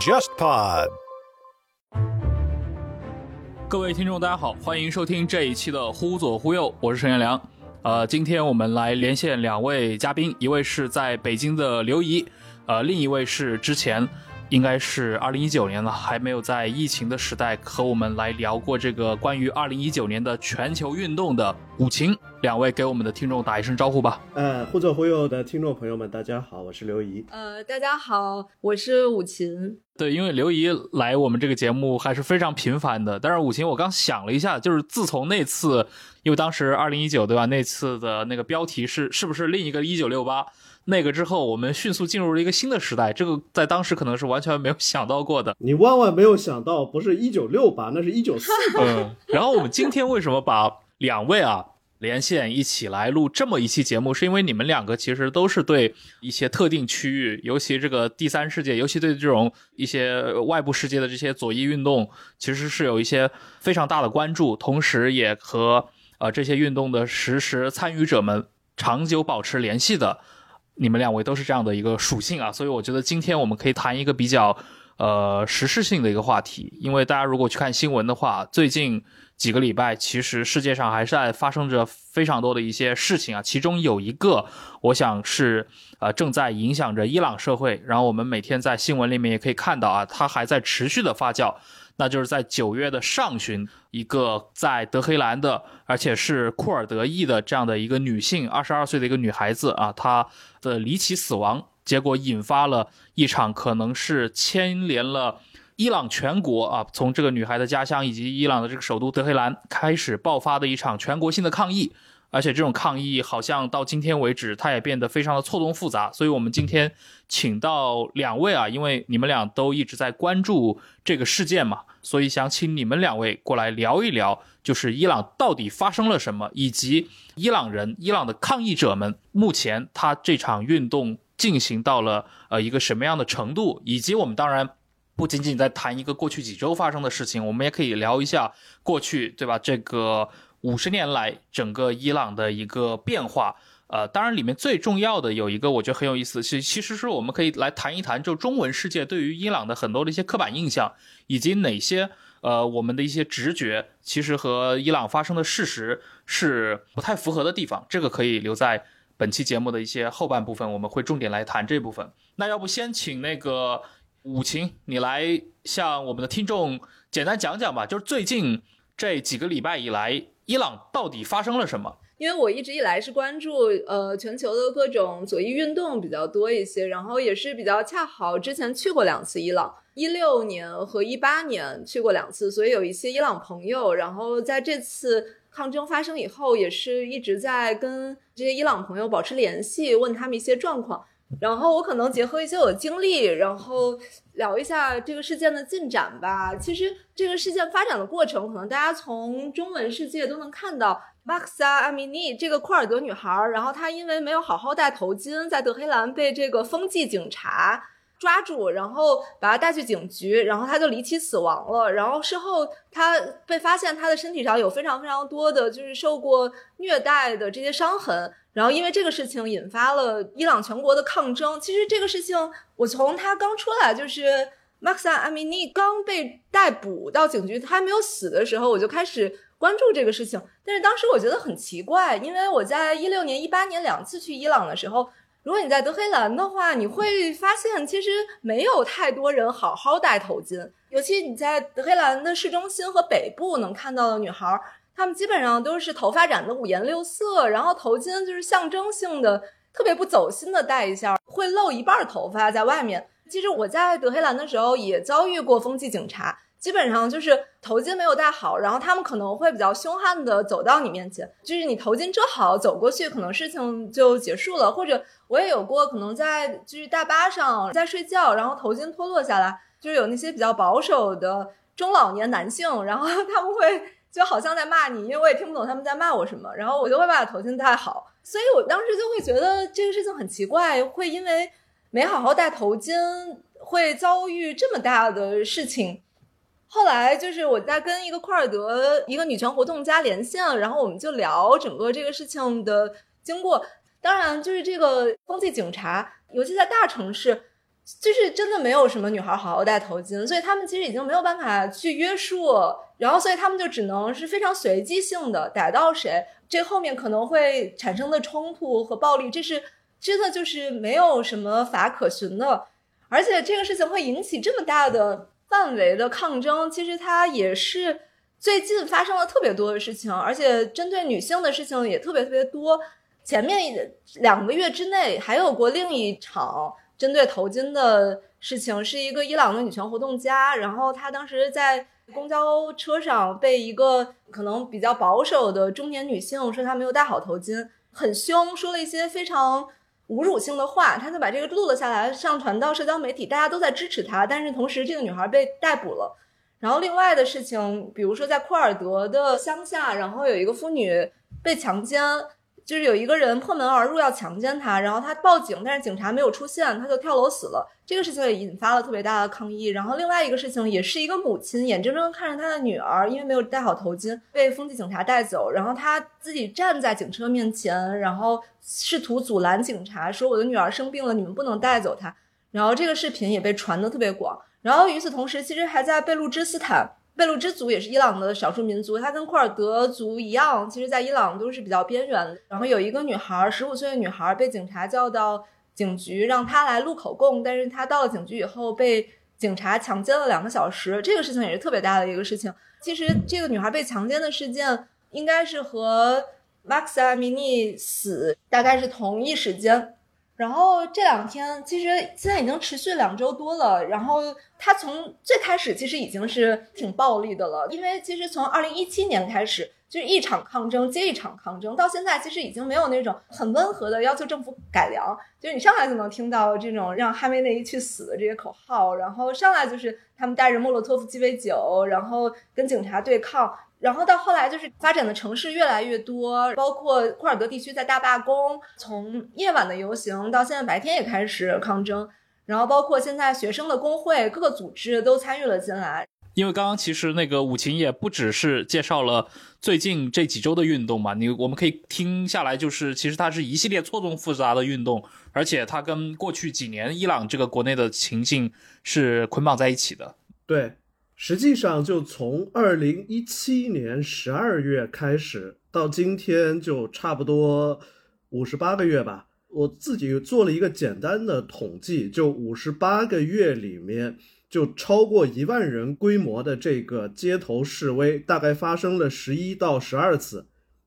JustPod。各位听众，大家好，欢迎收听这一期的《忽左忽右》，我是陈彦良。呃，今天我们来连线两位嘉宾，一位是在北京的刘怡，呃，另一位是之前应该是二零一九年了，还没有在疫情的时代和我们来聊过这个关于二零一九年的全球运动的武琴。两位给我们的听众打一声招呼吧。呃，忽左忽右的听众朋友们，大家好，我是刘怡。呃，大家好，我是武琴。对，因为刘怡来我们这个节目还是非常频繁的。但是武琴，我刚想了一下，就是自从那次，因为当时二零一九对吧？那次的那个标题是是不是另一个一九六八？那个之后，我们迅速进入了一个新的时代，这个在当时可能是完全没有想到过的。你万万没有想到，不是一九六八，那是一九四八。嗯。然后我们今天为什么把两位啊？连线一起来录这么一期节目，是因为你们两个其实都是对一些特定区域，尤其这个第三世界，尤其对这种一些外部世界的这些左翼运动，其实是有一些非常大的关注，同时也和呃这些运动的实时参与者们长久保持联系的。你们两位都是这样的一个属性啊，所以我觉得今天我们可以谈一个比较呃时事性的一个话题，因为大家如果去看新闻的话，最近。几个礼拜，其实世界上还是在发生着非常多的一些事情啊。其中有一个，我想是呃正在影响着伊朗社会。然后我们每天在新闻里面也可以看到啊，它还在持续的发酵。那就是在九月的上旬，一个在德黑兰的，而且是库尔德裔的这样的一个女性，二十二岁的一个女孩子啊，她的离奇死亡，结果引发了一场可能是牵连了。伊朗全国啊，从这个女孩的家乡以及伊朗的这个首都德黑兰开始爆发的一场全国性的抗议，而且这种抗议好像到今天为止，它也变得非常的错综复杂。所以，我们今天请到两位啊，因为你们俩都一直在关注这个事件嘛，所以想请你们两位过来聊一聊，就是伊朗到底发生了什么，以及伊朗人、伊朗的抗议者们目前他这场运动进行到了呃一个什么样的程度，以及我们当然。不仅仅在谈一个过去几周发生的事情，我们也可以聊一下过去，对吧？这个五十年来整个伊朗的一个变化。呃，当然里面最重要的有一个，我觉得很有意思，其其实是我们可以来谈一谈，就中文世界对于伊朗的很多的一些刻板印象，以及哪些呃我们的一些直觉，其实和伊朗发生的事实是不太符合的地方。这个可以留在本期节目的一些后半部分，我们会重点来谈这部分。那要不先请那个。武琴，你来向我们的听众简单讲讲吧。就是最近这几个礼拜以来，伊朗到底发生了什么？因为我一直以来是关注呃全球的各种左翼运动比较多一些，然后也是比较恰好之前去过两次伊朗，一六年和一八年去过两次，所以有一些伊朗朋友。然后在这次抗争发生以后，也是一直在跟这些伊朗朋友保持联系，问他们一些状况。然后我可能结合一些我的经历，然后聊一下这个事件的进展吧。其实这个事件发展的过程，可能大家从中文世界都能看到。马克萨阿米尼这个库尔德女孩，然后她因为没有好好戴头巾，在德黑兰被这个风纪警察抓住，然后把他带去警局，然后他就离奇死亡了。然后事后他被发现，他的身体上有非常非常多的就是受过虐待的这些伤痕。然后，因为这个事情引发了伊朗全国的抗争。其实这个事情，我从他刚出来，就是马克萨阿米尼刚被逮捕到警局，他还没有死的时候，我就开始关注这个事情。但是当时我觉得很奇怪，因为我在一六年、一八年两次去伊朗的时候，如果你在德黑兰的话，你会发现其实没有太多人好好戴头巾，尤其你在德黑兰的市中心和北部能看到的女孩。她们基本上都是头发染的五颜六色，然后头巾就是象征性的，特别不走心的戴一下，会露一半头发在外面。其实我在德黑兰的时候也遭遇过风纪警察，基本上就是头巾没有戴好，然后他们可能会比较凶悍的走到你面前，就是你头巾遮好走过去，可能事情就结束了。或者我也有过可能在就是大巴上在睡觉，然后头巾脱落下来，就是有那些比较保守的中老年男性，然后 他们会。就好像在骂你，因为我也听不懂他们在骂我什么，然后我就会把头巾戴好，所以我当时就会觉得这个事情很奇怪，会因为没好好戴头巾会遭遇这么大的事情。后来就是我在跟一个库尔德一个女权活动家连线，然后我们就聊整个这个事情的经过。当然，就是这个风气警察，尤其在大城市，就是真的没有什么女孩好好戴头巾，所以他们其实已经没有办法去约束，然后所以他们就只能是非常随机性的逮到谁，这后面可能会产生的冲突和暴力，这是真的就是没有什么法可循的，而且这个事情会引起这么大的范围的抗争，其实它也是最近发生了特别多的事情，而且针对女性的事情也特别特别多。前面两个月之内还有过另一场针对头巾的事情，是一个伊朗的女权活动家，然后她当时在公交车上被一个可能比较保守的中年女性说她没有戴好头巾，很凶，说了一些非常侮辱性的话，他就把这个录了下来，上传到社交媒体，大家都在支持他，但是同时这个女孩被逮捕了。然后另外的事情，比如说在库尔德的乡下，然后有一个妇女被强奸。就是有一个人破门而入要强奸她，然后她报警，但是警察没有出现，她就跳楼死了。这个事情也引发了特别大的抗议。然后另外一个事情也是一个母亲眼睁睁看着她的女儿因为没有戴好头巾被风纪警察带走，然后她自己站在警车面前，然后试图阻拦警察，说我的女儿生病了，你们不能带走她。然后这个视频也被传的特别广。然后与此同时，其实还在贝鲁支斯坦。贝鲁支族也是伊朗的少数民族，它跟库尔德族一样，其实，在伊朗都是比较边缘。然后有一个女孩，十五岁的女孩被警察叫到警局，让她来录口供。但是她到了警局以后，被警察强奸了两个小时。这个事情也是特别大的一个事情。其实，这个女孩被强奸的事件，应该是和马克思阿米尼死大概是同一时间。然后这两天其实现在已经持续两周多了。然后他从最开始其实已经是挺暴力的了，因为其实从二零一七年开始就是一场抗争接一场抗争，到现在其实已经没有那种很温和的要求政府改良，就是你上来就能听到这种让哈梅内伊去死的这些口号，然后上来就是他们带着莫洛托夫鸡尾酒，然后跟警察对抗。然后到后来就是发展的城市越来越多，包括库尔德地区在大罢工，从夜晚的游行到现在白天也开始抗争，然后包括现在学生的工会各个组织都参与了进来。因为刚刚其实那个武琴也不只是介绍了最近这几周的运动嘛，你我们可以听下来，就是其实它是一系列错综复杂的运动，而且它跟过去几年伊朗这个国内的情境是捆绑在一起的。对。实际上，就从二零一七年十二月开始到今天，就差不多五十八个月吧。我自己做了一个简单的统计，就五十八个月里面，就超过一万人规模的这个街头示威，大概发生了十一到十二次。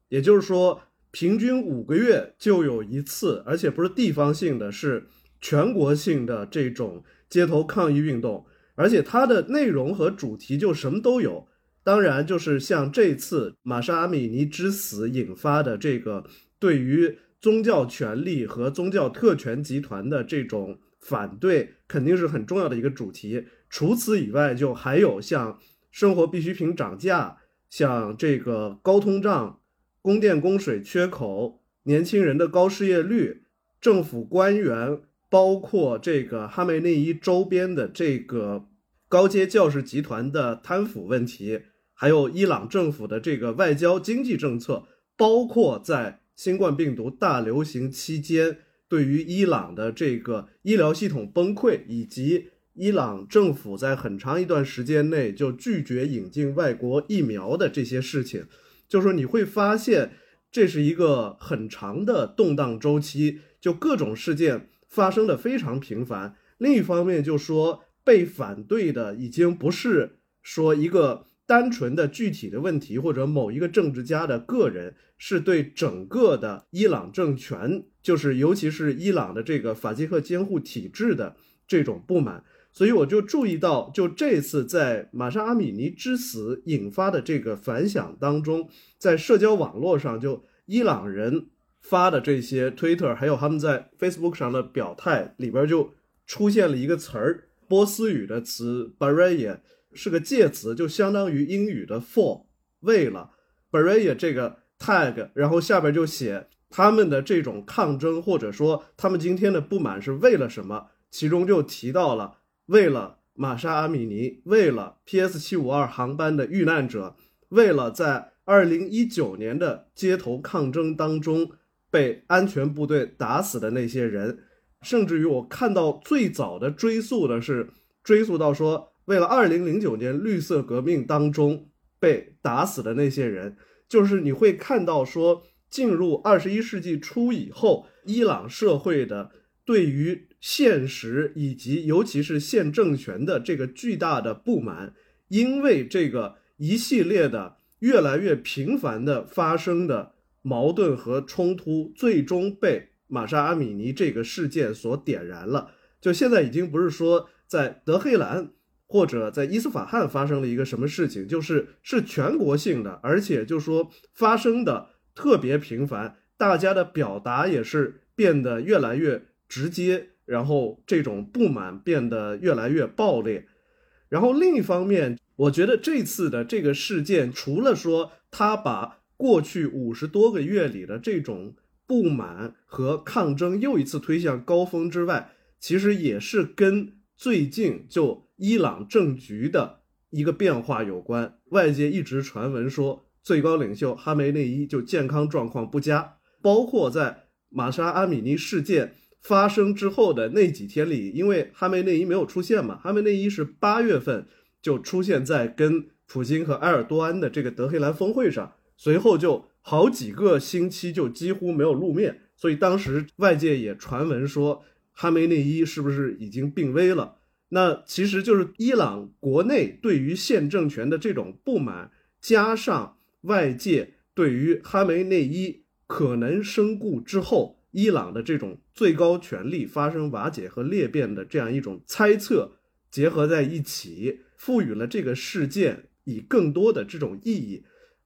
也就是说，平均五个月就有一次，而且不是地方性的，是全国性的这种街头抗议运动。而且它的内容和主题就什么都有，当然就是像这次玛莎阿米尼之死引发的这个对于宗教权利和宗教特权集团的这种反对，肯定是很重要的一个主题。除此以外，就还有像生活必需品涨价，像这个高通胀、供电供水缺口、年轻人的高失业率、政府官员。包括这个哈梅内伊周边的这个高阶教士集团的贪腐问题，还有伊朗政府的这个外交经济政策，包括在新冠病毒大流行期间对于伊朗的这个医疗系统崩溃，以及伊朗政府在很长一段时间内就拒绝引进外国疫苗的这些事情，就说你会发现这是一个很长的动荡周期，就各种事件。发生的非常频繁。另一方面，就说被反对的已经不是说一个单纯的具体的问题，或者某一个政治家的个人，是对整个的伊朗政权，就是尤其是伊朗的这个法纪和监护体制的这种不满。所以我就注意到，就这次在玛莎阿米尼之死引发的这个反响当中，在社交网络上，就伊朗人。发的这些 Twitter，还有他们在 Facebook 上的表态里边就出现了一个词儿，波斯语的词 b a r a y a 是个介词，就相当于英语的 for 为了 b a r a y a 这个 tag，然后下边就写他们的这种抗争，或者说他们今天的不满是为了什么，其中就提到了为了玛莎阿米尼，为了 PS 七五二航班的遇难者，为了在二零一九年的街头抗争当中。被安全部队打死的那些人，甚至于我看到最早的追溯的是追溯到说，为了二零零九年绿色革命当中被打死的那些人，就是你会看到说，进入二十一世纪初以后，伊朗社会的对于现实以及尤其是现政权的这个巨大的不满，因为这个一系列的越来越频繁的发生的矛盾和冲突，最终被玛莎阿米尼这个事件所点燃了。就现在已经不是说在德黑兰或者在伊斯法罕发生了一个什么事情，就是是全国性的，而且就说发生的特别频繁，大家的表达也是变得越来越直接。然后这种不满变得越来越暴烈，然后另一方面，我觉得这次的这个事件，除了说他把过去五十多个月里的这种不满和抗争又一次推向高峰之外，其实也是跟最近就伊朗政局的一个变化有关。外界一直传闻说，最高领袖哈梅内伊就健康状况不佳，包括在玛莎阿米尼事件。发生之后的那几天里，因为哈梅内伊没有出现嘛，哈梅内伊是八月份就出现在跟普京和埃尔多安的这个德黑兰峰会上，随后就好几个星期就几乎没有露面，所以当时外界也传闻说哈梅内伊是不是已经病危了？那其实就是伊朗国内对于现政权的这种不满，加上外界对于哈梅内伊可能身故之后。伊朗的这种最高权力发生瓦解和裂变的这样一种猜测结合在一起，赋予了这个事件以更多的这种意义。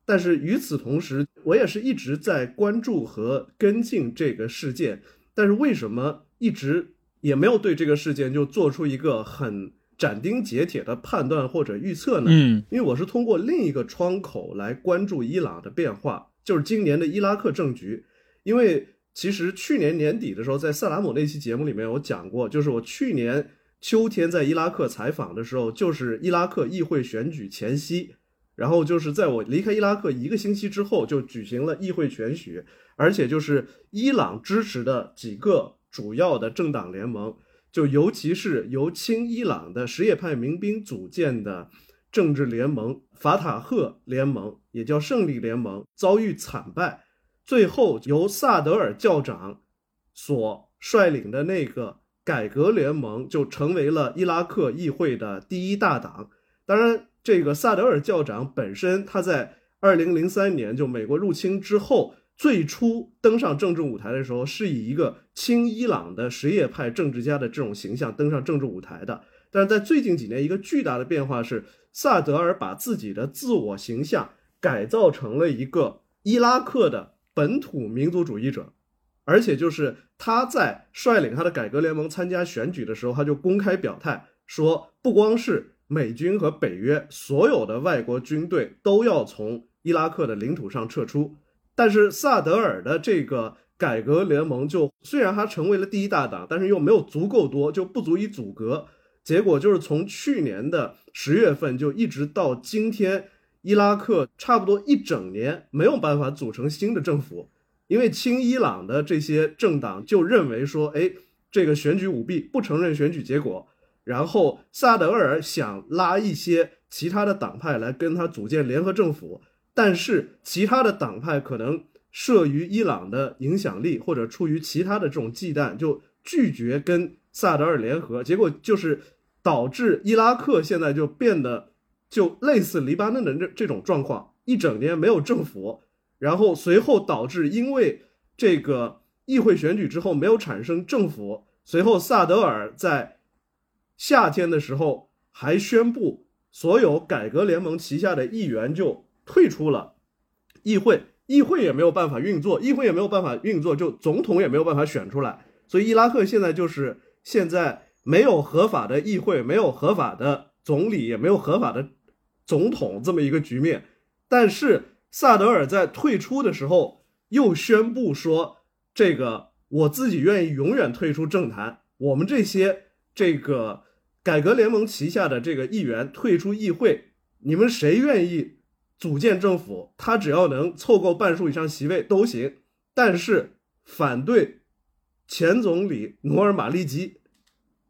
但是与此同时，我也是一直在关注和跟进这个事件。但是为什么一直也没有对这个事件就做出一个很斩钉截铁的判断或者预测呢？嗯，因为我是通过另一个窗口来关注伊朗的变化，就是今年的伊拉克政局，因为。其实去年年底的时候，在萨达姆那期节目里面，我讲过，就是我去年秋天在伊拉克采访的时候，就是伊拉克议会选举前夕，然后就是在我离开伊拉克一个星期之后，就举行了议会选举，而且就是伊朗支持的几个主要的政党联盟，就尤其是由亲伊朗的什叶派民兵组建的政治联盟法塔赫联盟，也叫胜利联盟，遭遇惨败。最后由萨德尔教长所率领的那个改革联盟就成为了伊拉克议会的第一大党。当然，这个萨德尔教长本身他在二零零三年就美国入侵之后，最初登上政治舞台的时候，是以一个亲伊朗的什叶派政治家的这种形象登上政治舞台的。但是在最近几年，一个巨大的变化是，萨德尔把自己的自我形象改造成了一个伊拉克的。本土民族主义者，而且就是他在率领他的改革联盟参加选举的时候，他就公开表态说，不光是美军和北约，所有的外国军队都要从伊拉克的领土上撤出。但是萨德尔的这个改革联盟就虽然他成为了第一大党，但是又没有足够多，就不足以阻隔。结果就是从去年的十月份就一直到今天。伊拉克差不多一整年没有办法组成新的政府，因为亲伊朗的这些政党就认为说，哎，这个选举舞弊，不承认选举结果。然后萨德尔想拉一些其他的党派来跟他组建联合政府，但是其他的党派可能慑于伊朗的影响力，或者出于其他的这种忌惮，就拒绝跟萨德尔联合。结果就是导致伊拉克现在就变得。就类似黎巴嫩的这这种状况，一整年没有政府，然后随后导致因为这个议会选举之后没有产生政府，随后萨德尔在夏天的时候还宣布所有改革联盟旗下的议员就退出了议会，议会也没有办法运作，议会也没有办法运作，就总统也没有办法选出来，所以伊拉克现在就是现在没有合法的议会，没有合法的总理，也没有合法的。总统这么一个局面，但是萨德尔在退出的时候又宣布说：“这个我自己愿意永远退出政坛。我们这些这个改革联盟旗下的这个议员退出议会，你们谁愿意组建政府？他只要能凑够半数以上席位都行。但是反对前总理努尔马利基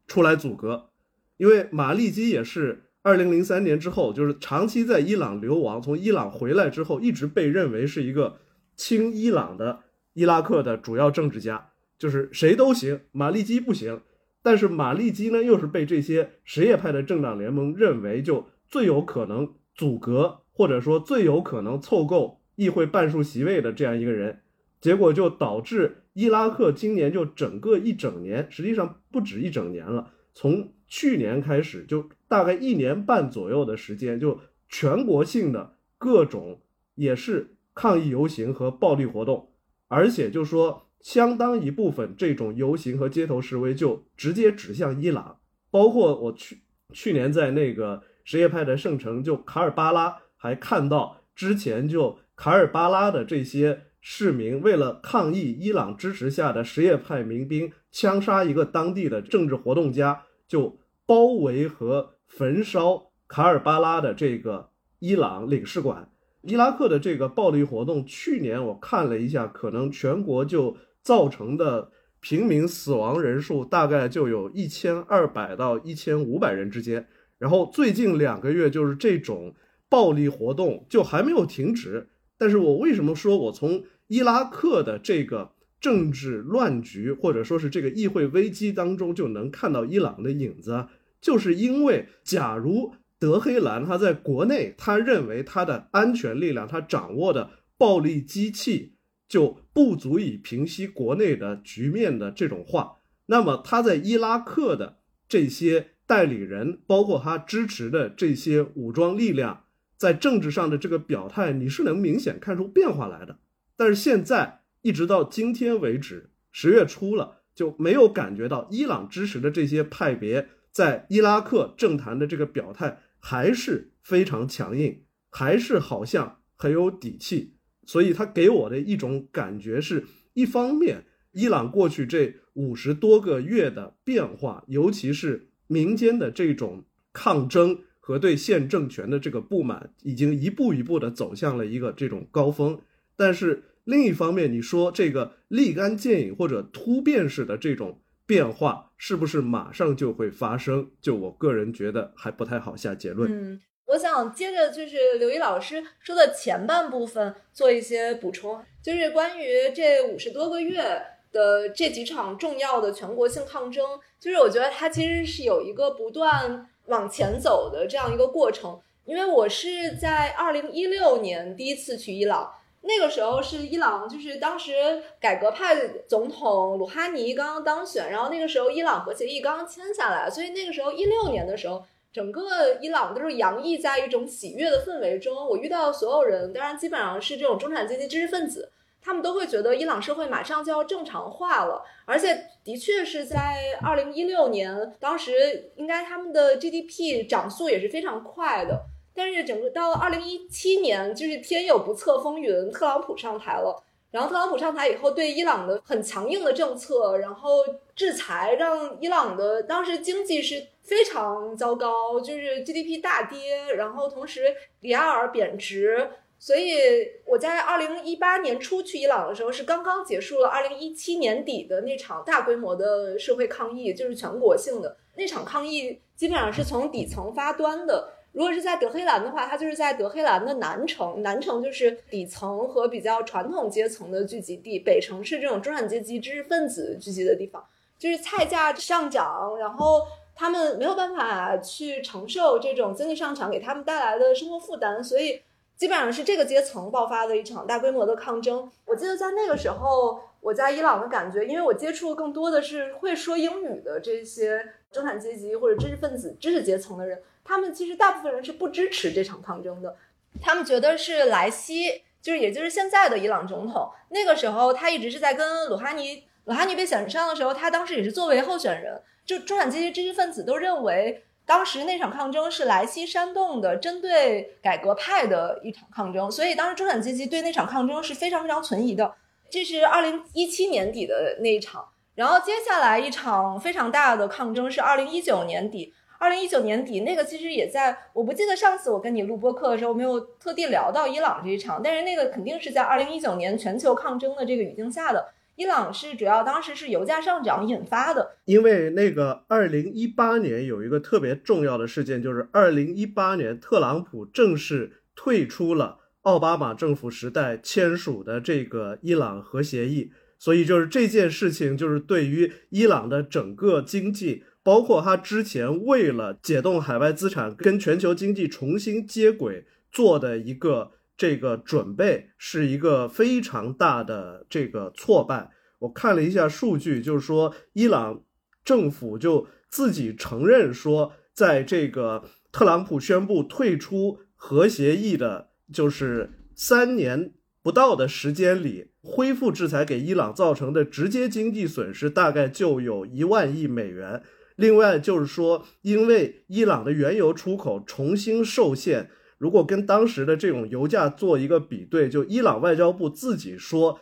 出来阻隔，因为马利基也是二零零三年之后，就是长期在伊朗流亡，从伊朗回来之后，一直被认为是一个亲伊朗的伊拉克的主要政治家，就是谁都行，马利基不行。但是马利基呢，又是被这些什叶派的政党联盟认为就最有可能阻隔，或者说最有可能凑够议会半数席位的这样一个人，结果就导致伊拉克今年就整个一整年，实际上不止一整年了，从去年开始就大概一年半左右的时间，就全国性的各种也是抗议游行和暴力活动，而且就说。相当一部分这种游行和街头示威就直接指向伊朗，包括我去去年在那个什叶派的圣城就卡尔巴拉，还看到之前就卡尔巴拉的这些市民为了抗议伊朗支持下的什叶派民兵枪杀一个当地的政治活动家，就包围和焚烧卡尔巴拉的这个伊朗领事馆。伊拉克的这个暴力活动，去年我看了一下，可能全国就。造成的平民死亡人数大概就有一千二百到一千五百人之间，然后最近两个月就是这种暴力活动就还没有停止。但是我为什么说我从伊拉克的这个政治乱局或者说是这个议会危机当中就能看到伊朗的影子？就是因为假如德黑兰他在国内他认为他的安全力量他掌握的暴力机器。就不足以平息国内的局面的这种话，那么他在伊拉克的这些代理人，包括他支持的这些武装力量，在政治上的这个表态，你是能明显看出变化来的。但是现在一直到今天为止，十月初了，就没有感觉到伊朗支持的这些派别在伊拉克政坛的这个表态还是非常强硬，还是好像很有底气。所以，他给我的一种感觉是，一方面，伊朗过去这五十多个月的变化，尤其是民间的这种抗争和对现政权的这个不满，已经一步一步的走向了一个这种高峰。但是，另一方面，你说这个立竿见影或者突变式的这种变化，是不是马上就会发生？就我个人觉得，还不太好下结论。我想接着就是刘毅老师说的前半部分做一些补充，就是关于这五十多个月的这几场重要的全国性抗争，就是我觉得它其实是有一个不断往前走的这样一个过程。因为我是在二零一六年第一次去伊朗，那个时候是伊朗就是当时改革派总统鲁哈尼刚刚当选，然后那个时候伊朗核协议刚刚签下来，所以那个时候一六年的时候。整个伊朗都是洋溢在一种喜悦的氛围中。我遇到的所有人，当然基本上是这种中产阶级知识分子，他们都会觉得伊朗社会马上就要正常化了。而且的确是在二零一六年，当时应该他们的 GDP 涨速也是非常快的。但是整个到二零一七年，就是天有不测风云，特朗普上台了。然后特朗普上台以后，对伊朗的很强硬的政策，然后制裁，让伊朗的当时经济是。非常糟糕，就是 GDP 大跌，然后同时里亚尔贬值，所以我在二零一八年初去伊朗的时候，是刚刚结束了二零一七年底的那场大规模的社会抗议，就是全国性的那场抗议，基本上是从底层发端的。如果是在德黑兰的话，它就是在德黑兰的南城，南城就是底层和比较传统阶层的聚集地，北城是这种中产阶级知识分子聚集的地方，就是菜价上涨，然后。他们没有办法去承受这种经济上涨给他们带来的生活负担，所以基本上是这个阶层爆发的一场大规模的抗争。我记得在那个时候，我在伊朗的感觉，因为我接触更多的是会说英语的这些中产阶级或者知识分子、知识阶层的人，他们其实大部分人是不支持这场抗争的。他们觉得是莱西，就是也就是现在的伊朗总统，那个时候他一直是在跟鲁哈尼，鲁哈尼被选上的时候，他当时也是作为候选人。就中产阶级知识分子都认为，当时那场抗争是莱西煽动的，针对改革派的一场抗争，所以当时中产阶级对那场抗争是非常非常存疑的。这是二零一七年底的那一场，然后接下来一场非常大的抗争是二零一九年底。二零一九年底那个其实也在，我不记得上次我跟你录播课的时候没有特地聊到伊朗这一场，但是那个肯定是在二零一九年全球抗争的这个语境下的。伊朗是主要当时是油价上涨引发的，因为那个二零一八年有一个特别重要的事件，就是二零一八年特朗普正式退出了奥巴马政府时代签署的这个伊朗核协议，所以就是这件事情就是对于伊朗的整个经济，包括他之前为了解冻海外资产跟全球经济重新接轨做的一个。这个准备是一个非常大的这个挫败。我看了一下数据，就是说伊朗政府就自己承认说，在这个特朗普宣布退出核协议的，就是三年不到的时间里，恢复制裁给伊朗造成的直接经济损失大概就有一万亿美元。另外就是说，因为伊朗的原油出口重新受限。如果跟当时的这种油价做一个比对，就伊朗外交部自己说，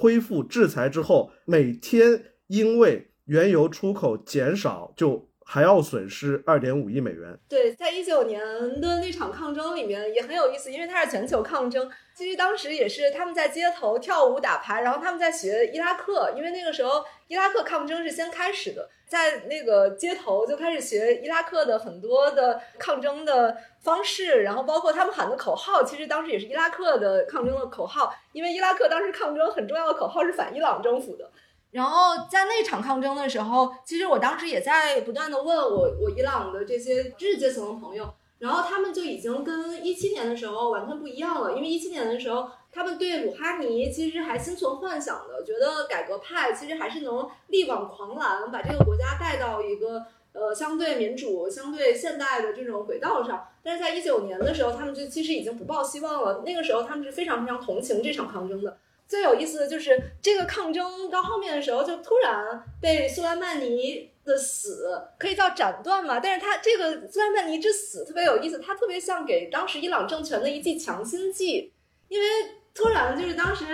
恢复制裁之后，每天因为原油出口减少，就还要损失二点五亿美元。对，在一九年的那场抗争里面也很有意思，因为它是全球抗争。其实当时也是他们在街头跳舞打牌，然后他们在学伊拉克，因为那个时候伊拉克抗争是先开始的。在那个街头就开始学伊拉克的很多的抗争的方式，然后包括他们喊的口号，其实当时也是伊拉克的抗争的口号。因为伊拉克当时抗争很重要的口号是反伊朗政府的。然后在那场抗争的时候，其实我当时也在不断的问我我伊朗的这些知识阶层的朋友，然后他们就已经跟一七年的时候完全不一样了，因为一七年的时候。他们对鲁哈尼其实还心存幻想的，觉得改革派其实还是能力挽狂澜，把这个国家带到一个呃相对民主、相对现代的这种轨道上。但是在一九年的时候，他们就其实已经不抱希望了。那个时候，他们是非常非常同情这场抗争的。最有意思的就是这个抗争到后面的时候，就突然被苏莱曼尼的死可以叫斩断嘛？但是他这个苏莱曼尼之死特别有意思，他特别像给当时伊朗政权的一剂强心剂，因为。突然，就是当时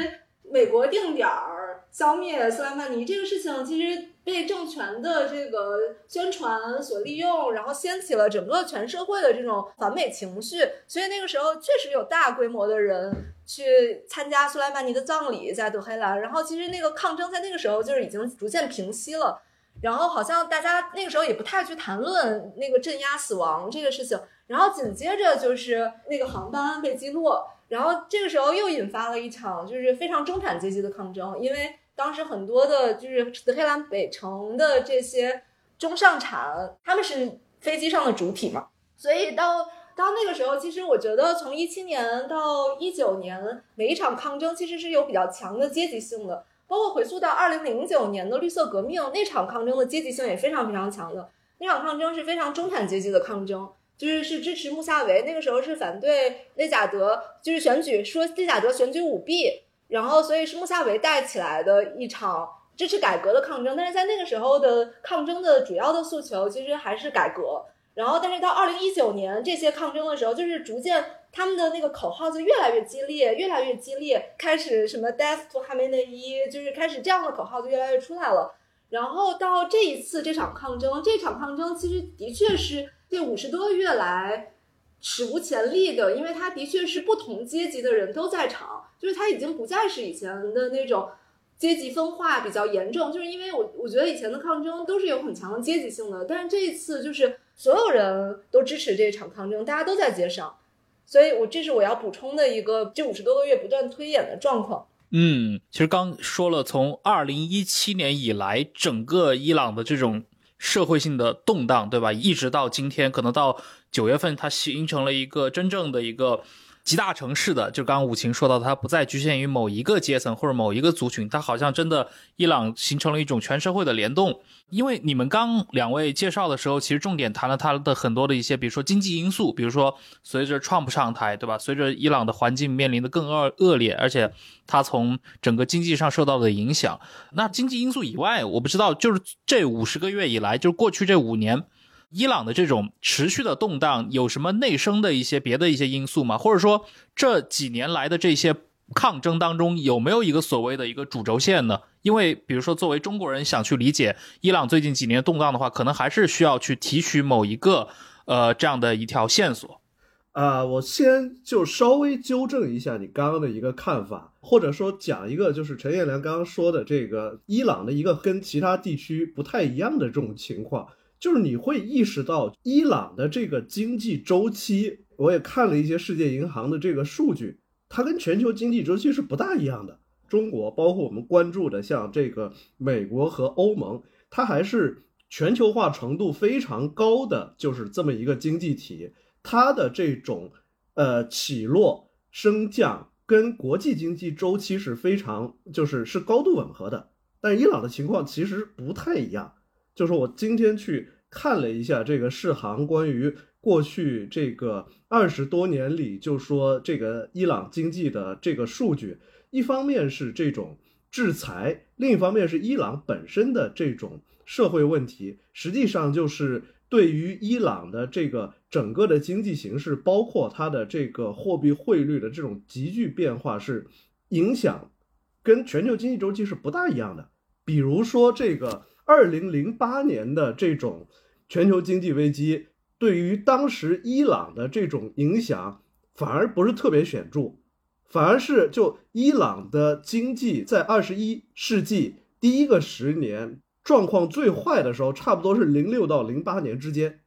美国定点儿消灭苏莱曼尼这个事情，其实被政权的这个宣传所利用，然后掀起了整个全社会的这种反美情绪。所以那个时候确实有大规模的人去参加苏莱曼尼的葬礼，在德黑兰。然后其实那个抗争在那个时候就是已经逐渐平息了。然后好像大家那个时候也不太去谈论那个镇压死亡这个事情。然后紧接着就是那个航班被击落。然后这个时候又引发了一场就是非常中产阶级的抗争，因为当时很多的就是德黑兰北城的这些中上产，他们是飞机上的主体嘛，所以到到那个时候，其实我觉得从一七年到一九年，每一场抗争其实是有比较强的阶级性的，包括回溯到二零零九年的绿色革命那场抗争的阶级性也非常非常强的，那场抗争是非常中产阶级的抗争。就是是支持穆萨维，那个时候是反对内贾德，就是选举说内贾德选举舞弊，然后所以是穆萨维带起来的一场支持改革的抗争。但是在那个时候的抗争的主要的诉求其实还是改革。然后，但是到二零一九年这些抗争的时候，就是逐渐他们的那个口号就越来越激烈，越来越激烈，开始什么 death to h a m e n e i 就是开始这样的口号就越来越出来了。然后到这一次这场抗争，这场抗争其实的确是。这五十多个月来，史无前例的，因为他的确是不同阶级的人都在场，就是他已经不再是以前的那种阶级分化比较严重，就是因为我我觉得以前的抗争都是有很强的阶级性的，但是这一次就是所有人都支持这场抗争，大家都在街上，所以我这是我要补充的一个这五十多个月不断推演的状况。嗯，其实刚说了，从二零一七年以来，整个伊朗的这种。社会性的动荡，对吧？一直到今天，可能到九月份，它形成了一个真正的一个。极大城市的，就刚刚武晴说到，它不再局限于某一个阶层或者某一个族群，它好像真的伊朗形成了一种全社会的联动。因为你们刚两位介绍的时候，其实重点谈了它的很多的一些，比如说经济因素，比如说随着 Trump 上台，对吧？随着伊朗的环境面临的更恶恶劣，而且它从整个经济上受到的影响。那经济因素以外，我不知道，就是这五十个月以来，就是过去这五年。伊朗的这种持续的动荡有什么内生的一些别的一些因素吗？或者说这几年来的这些抗争当中有没有一个所谓的一个主轴线呢？因为比如说作为中国人想去理解伊朗最近几年动荡的话，可能还是需要去提取某一个呃这样的一条线索。啊，我先就稍微纠正一下你刚刚的一个看法，或者说讲一个就是陈彦良刚刚说的这个伊朗的一个跟其他地区不太一样的这种情况，就是你会意识到伊朗的这个经济周期，我也看了一些世界银行的这个数据，它跟全球经济周期是不大一样的。中国包括我们关注的像这个美国和欧盟，它还是全球化程度非常高的，就是这么一个经济体。它的这种呃起落升降跟国际经济周期是非常就是是高度吻合的，但伊朗的情况其实不太一样。就是我今天去看了一下这个世行关于过去这个二十多年里，就说这个伊朗经济的这个数据，一方面是这种制裁，另一方面是伊朗本身的这种社会问题，实际上就是。对于伊朗的这个整个的经济形势，包括它的这个货币汇率的这种急剧变化，是影响跟全球经济周期是不大一样的。比如说，这个二零零八年的这种全球经济危机，对于当时伊朗的这种影响反而不是特别显著，反而是就伊朗的经济在二十一世纪第一个十年。状况最坏的时候，差不多是零六到零八年之间。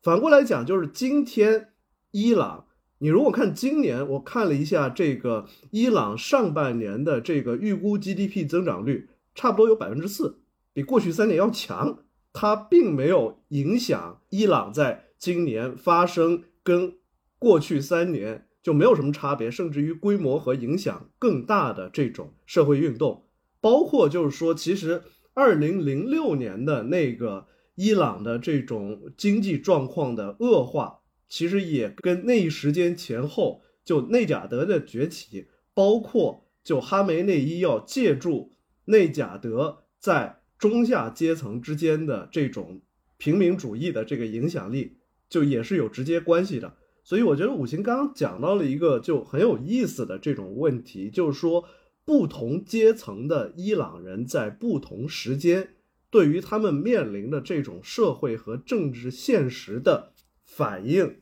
反过来讲，就是今天伊朗，你如果看今年，我看了一下这个伊朗上半年的这个预估 GDP 增长率，差不多有百分之四，比过去三年要强。它并没有影响伊朗在今年发生跟过去三年就没有什么差别，甚至于规模和影响更大的这种社会运动，包括就是说，其实。二零零六年的那个伊朗的这种经济状况的恶化，其实也跟那一时间前后就内贾德的崛起，包括就哈梅内伊要借助内贾德在中下阶层之间的这种平民主义的这个影响力，就也是有直接关系的。所以我觉得五行刚刚讲到了一个就很有意思的这种问题，就是说。不同阶层的伊朗人在不同时间，对于他们面临的这种社会和政治现实的反应，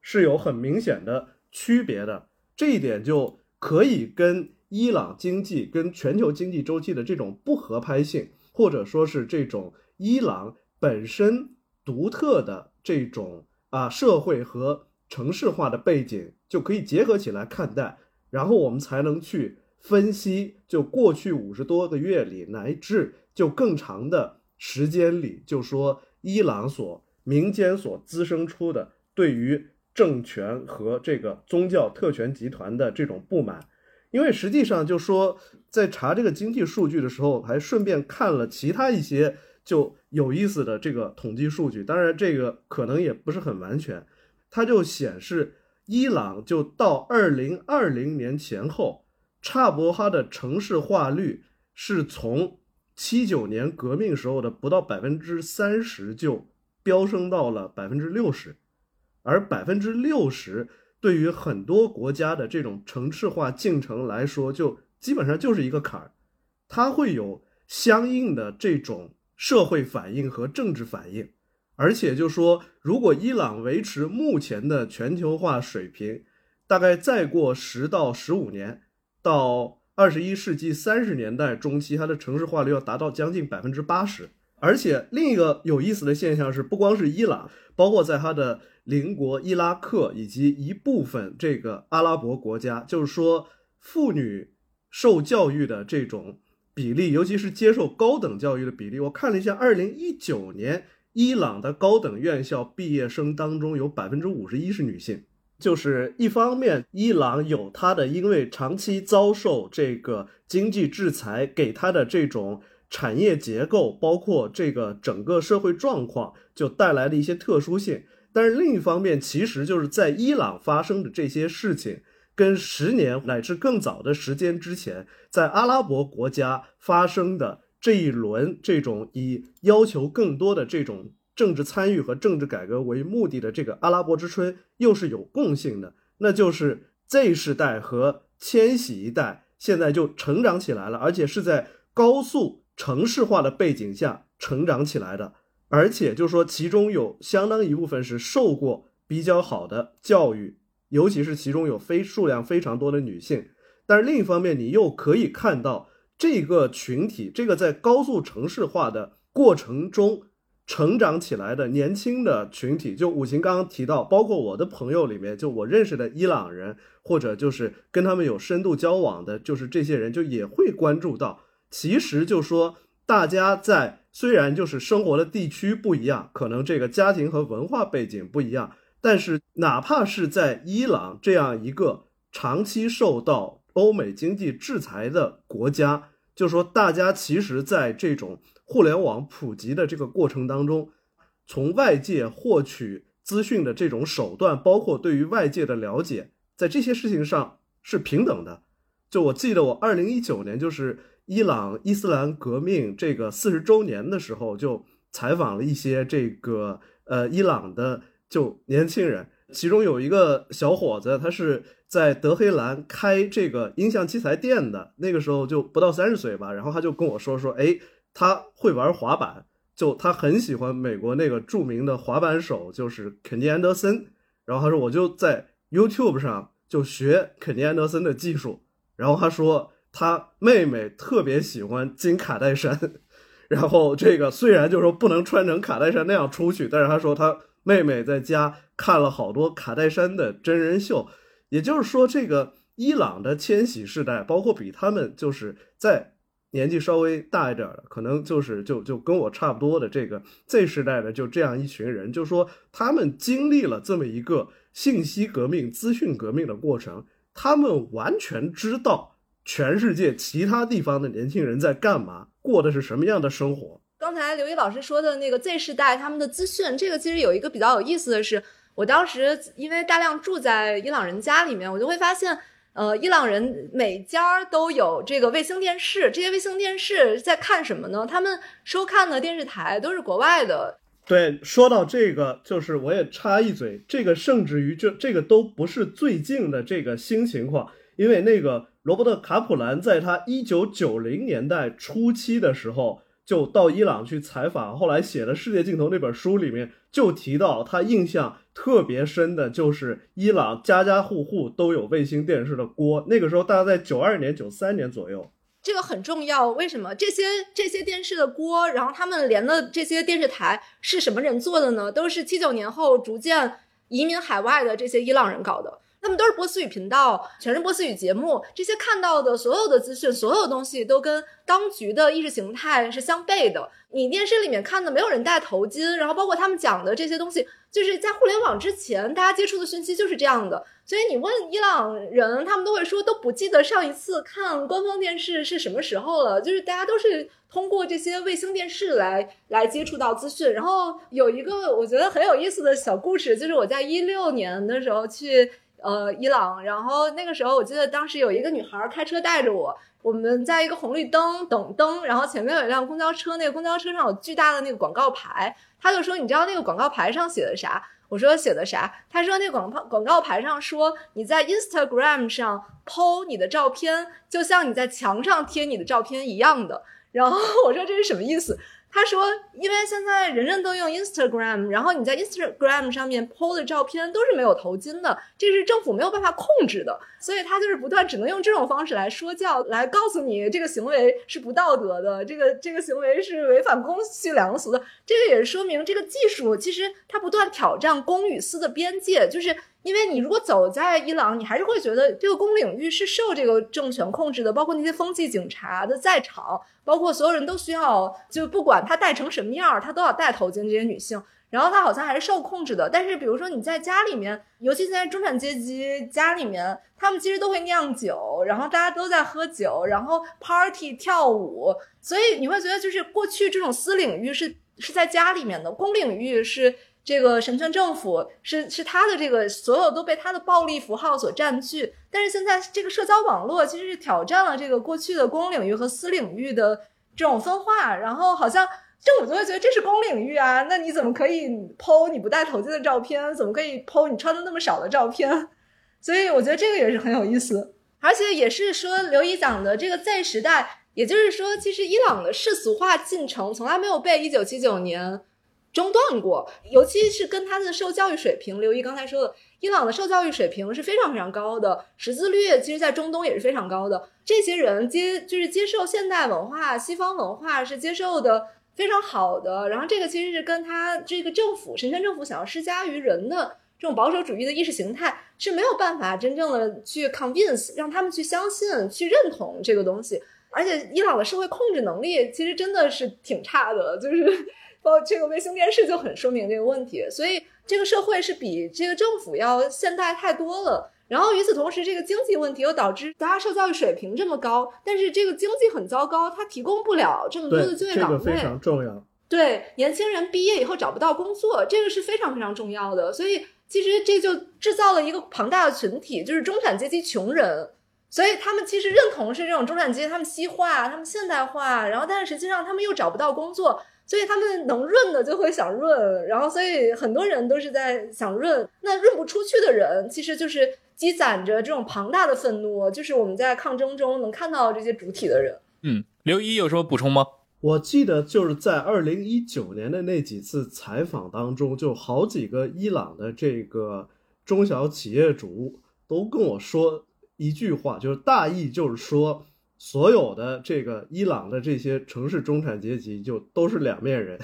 是有很明显的区别的。这一点就可以跟伊朗经济跟全球经济周期的这种不合拍性，或者说是这种伊朗本身独特的这种啊社会和城市化的背景，就可以结合起来看待，然后我们才能去。分析就过去五十多个月里，乃至就更长的时间里，就说伊朗所民间所滋生出的对于政权和这个宗教特权集团的这种不满，因为实际上就说在查这个经济数据的时候，还顺便看了其他一些就有意思的这个统计数据，当然这个可能也不是很完全，它就显示伊朗就到二零二零年前后。差不多，它的城市化率是从七九年革命时候的不到百分之三十，就飙升到了百分之六十，而百分之六十对于很多国家的这种城市化进程来说，就基本上就是一个坎儿，它会有相应的这种社会反应和政治反应，而且就说，如果伊朗维持目前的全球化水平，大概再过十到十五年。到二十一世纪三十年代中期，它的城市化率要达到将近百分之八十。而且另一个有意思的现象是，不光是伊朗，包括在它的邻国伊拉克以及一部分这个阿拉伯国家，就是说妇女受教育的这种比例，尤其是接受高等教育的比例，我看了一下，二零一九年伊朗的高等院校毕业生当中有百分之五十一是女性。就是一方面，伊朗有它的，因为长期遭受这个经济制裁，给它的这种产业结构，包括这个整个社会状况，就带来了一些特殊性。但是另一方面，其实就是在伊朗发生的这些事情，跟十年乃至更早的时间之前，在阿拉伯国家发生的这一轮这种以要求更多的这种。政治参与和政治改革为目的的这个阿拉伯之春又是有共性的，那就是 Z 世代和千禧一代现在就成长起来了，而且是在高速城市化的背景下成长起来的，而且就是说其中有相当一部分是受过比较好的教育，尤其是其中有非数量非常多的女性。但是另一方面，你又可以看到这个群体，这个在高速城市化的过程中成长起来的年轻的群体，就五行刚刚提到，包括我的朋友里面，就我认识的伊朗人，或者就是跟他们有深度交往的，就是这些人，就也会关注到，其实就说大家在虽然就是生活的地区不一样，可能这个家庭和文化背景不一样，但是哪怕是在伊朗这样一个长期受到欧美经济制裁的国家，就说大家其实在这种互联网普及的这个过程当中，从外界获取资讯的这种手段，包括对于外界的了解，在这些事情上是平等的。就我记得，我二零一九年就是伊朗伊斯兰革命这个四十周年的时候，就采访了一些这个呃伊朗的就年轻人。其中有一个小伙子，他是在德黑兰开这个音像器材店的，那个时候就不到三十岁吧。然后他就跟我说说，哎，他会玩滑板，就他很喜欢美国那个著名的滑板手，就是肯尼·安德森。然后他说，我就在 YouTube 上就学肯尼·安德森的技术。然后他说，他妹妹特别喜欢金卡戴珊，然后这个虽然就是说不能穿成卡戴珊那样出去，但是他说他。妹妹在家看了好多卡戴珊的真人秀，也就是说，这个伊朗的千禧世代，包括比他们就是在年纪稍微大一点的，可能就是就就跟我差不多的这个 Z 世代的，就这样一群人，就说他们经历了这么一个信息革命、资讯革命的过程，他们完全知道全世界其他地方的年轻人在干嘛，过的是什么样的生活。刚才刘一老师说的那个 Z 世代他们的资讯，这个其实有一个比较有意思的是，我当时因为大量住在伊朗人家里面，我就会发现，呃，伊朗人每家都有这个卫星电视，这些卫星电视在看什么呢？他们收看的电视台都是国外的。对，说到这个，就是我也插一嘴，这个甚至于这这个都不是最近的这个新情况，因为那个罗伯特卡普兰在他一九九零年代初期的时候。就到伊朗去采访，后来写的《世界尽头》那本书里面就提到，他印象特别深的就是伊朗家家户户都有卫星电视的锅。那个时候大概在九二年、九三年左右，这个很重要。为什么这些这些电视的锅，然后他们连的这些电视台是什么人做的呢？都是七九年后逐渐移民海外的这些伊朗人搞的。他们都是波斯语频道，全是波斯语节目。这些看到的所有的资讯，所有东西都跟当局的意识形态是相悖的。你电视里面看的没有人戴头巾，然后包括他们讲的这些东西，就是在互联网之前，大家接触的讯息就是这样的。所以你问伊朗人，他们都会说都不记得上一次看官方电视是什么时候了。就是大家都是通过这些卫星电视来来接触到资讯。然后有一个我觉得很有意思的小故事，就是我在一六年的时候去。呃，伊朗，然后那个时候我记得当时有一个女孩开车带着我，我们在一个红绿灯等灯，然后前面有一辆公交车，那个公交车上有巨大的那个广告牌，他就说你知道那个广告牌上写的啥？我说写的啥？他说那广告广告牌上说你在 Instagram 上 PO 你的照片，就像你在墙上贴你的照片一样的。然后我说这是什么意思？他说：“因为现在人人都用 Instagram，然后你在 Instagram 上面 PO 的照片都是没有头巾的，这是政府没有办法控制的，所以他就是不断只能用这种方式来说教，来告诉你这个行为是不道德的，这个这个行为是违反公序良俗的。这个也是说明这个技术其实它不断挑战公与私的边界，就是。”因为你如果走在伊朗，你还是会觉得这个公领域是受这个政权控制的，包括那些风纪警察的在场，包括所有人都需要，就不管他戴成什么样，他都要戴头巾。这些女性，然后他好像还是受控制的。但是，比如说你在家里面，尤其现在中产阶级家里面，他们其实都会酿酒，然后大家都在喝酒，然后 party 跳舞，所以你会觉得就是过去这种私领域是是在家里面的，公领域是。这个神权政府是是他的这个所有都被他的暴力符号所占据，但是现在这个社交网络其实是挑战了这个过去的公领域和私领域的这种分化，然后好像政府就会觉得这是公领域啊，那你怎么可以剖你不戴头巾的照片？怎么可以剖你穿的那么少的照片？所以我觉得这个也是很有意思，而且也是说刘一讲的这个 Z 时代，也就是说，其实伊朗的世俗化进程从来没有被一九七九年。中断过，尤其是跟他的受教育水平。刘毅刚才说的，伊朗的受教育水平是非常非常高的，识字率其实在中东也是非常高的。这些人接就是接受现代文化、西方文化是接受的非常好的。然后这个其实是跟他这个政府神权政府想要施加于人的这种保守主义的意识形态是没有办法真正的去 convince 让他们去相信、去认同这个东西。而且伊朗的社会控制能力其实真的是挺差的，就是包括这个卫星电视就很说明这个问题。所以。这个社会是比这个政府要现代太多了，然后与此同时，这个经济问题又导致大家受教育水平这么高，但是这个经济很糟糕，它提供不了这么多的就业岗位。这个非常重要。对，年轻人毕业以后找不到工作，这个是非常非常重要的。所以其实这就制造了一个庞大的群体，就是中产阶级穷人。所以他们其实认同是这种中产阶级，他们西化，他们现代化，然后但是实际上他们又找不到工作。所以他们能润的就会想润，然后所以很多人都是在想润。那润不出去的人，其实就是积攒着这种庞大的愤怒，就是我们在抗争中能看到这些主体的人。嗯，刘一有什么补充吗？我记得就是在二零一九年的那几次采访当中，就好几个伊朗的这个中小企业主都跟我说一句话，就是大意就是说。所有的这个伊朗的这些城市中产阶级就都是两面人。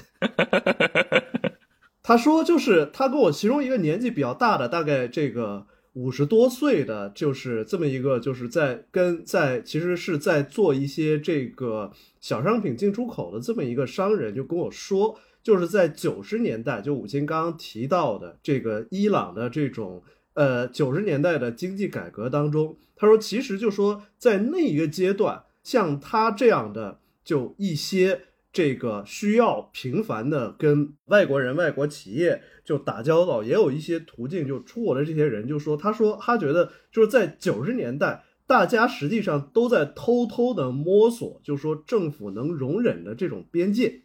他说，就是他跟我其中一个年纪比较大的，大概这个五十多岁的，就是这么一个，就是在跟在其实是在做一些这个小商品进出口的这么一个商人，就跟我说，就是在九十年代，就武清刚刚提到的这个伊朗的这种呃九十年代的经济改革当中。他说：“其实就说在那一个阶段，像他这样的，就一些这个需要频繁的跟外国人、外国企业就打交道，也有一些途径就出国的这些人，就说他说他觉得就是在九十年代，大家实际上都在偷偷的摸索，就说政府能容忍的这种边界。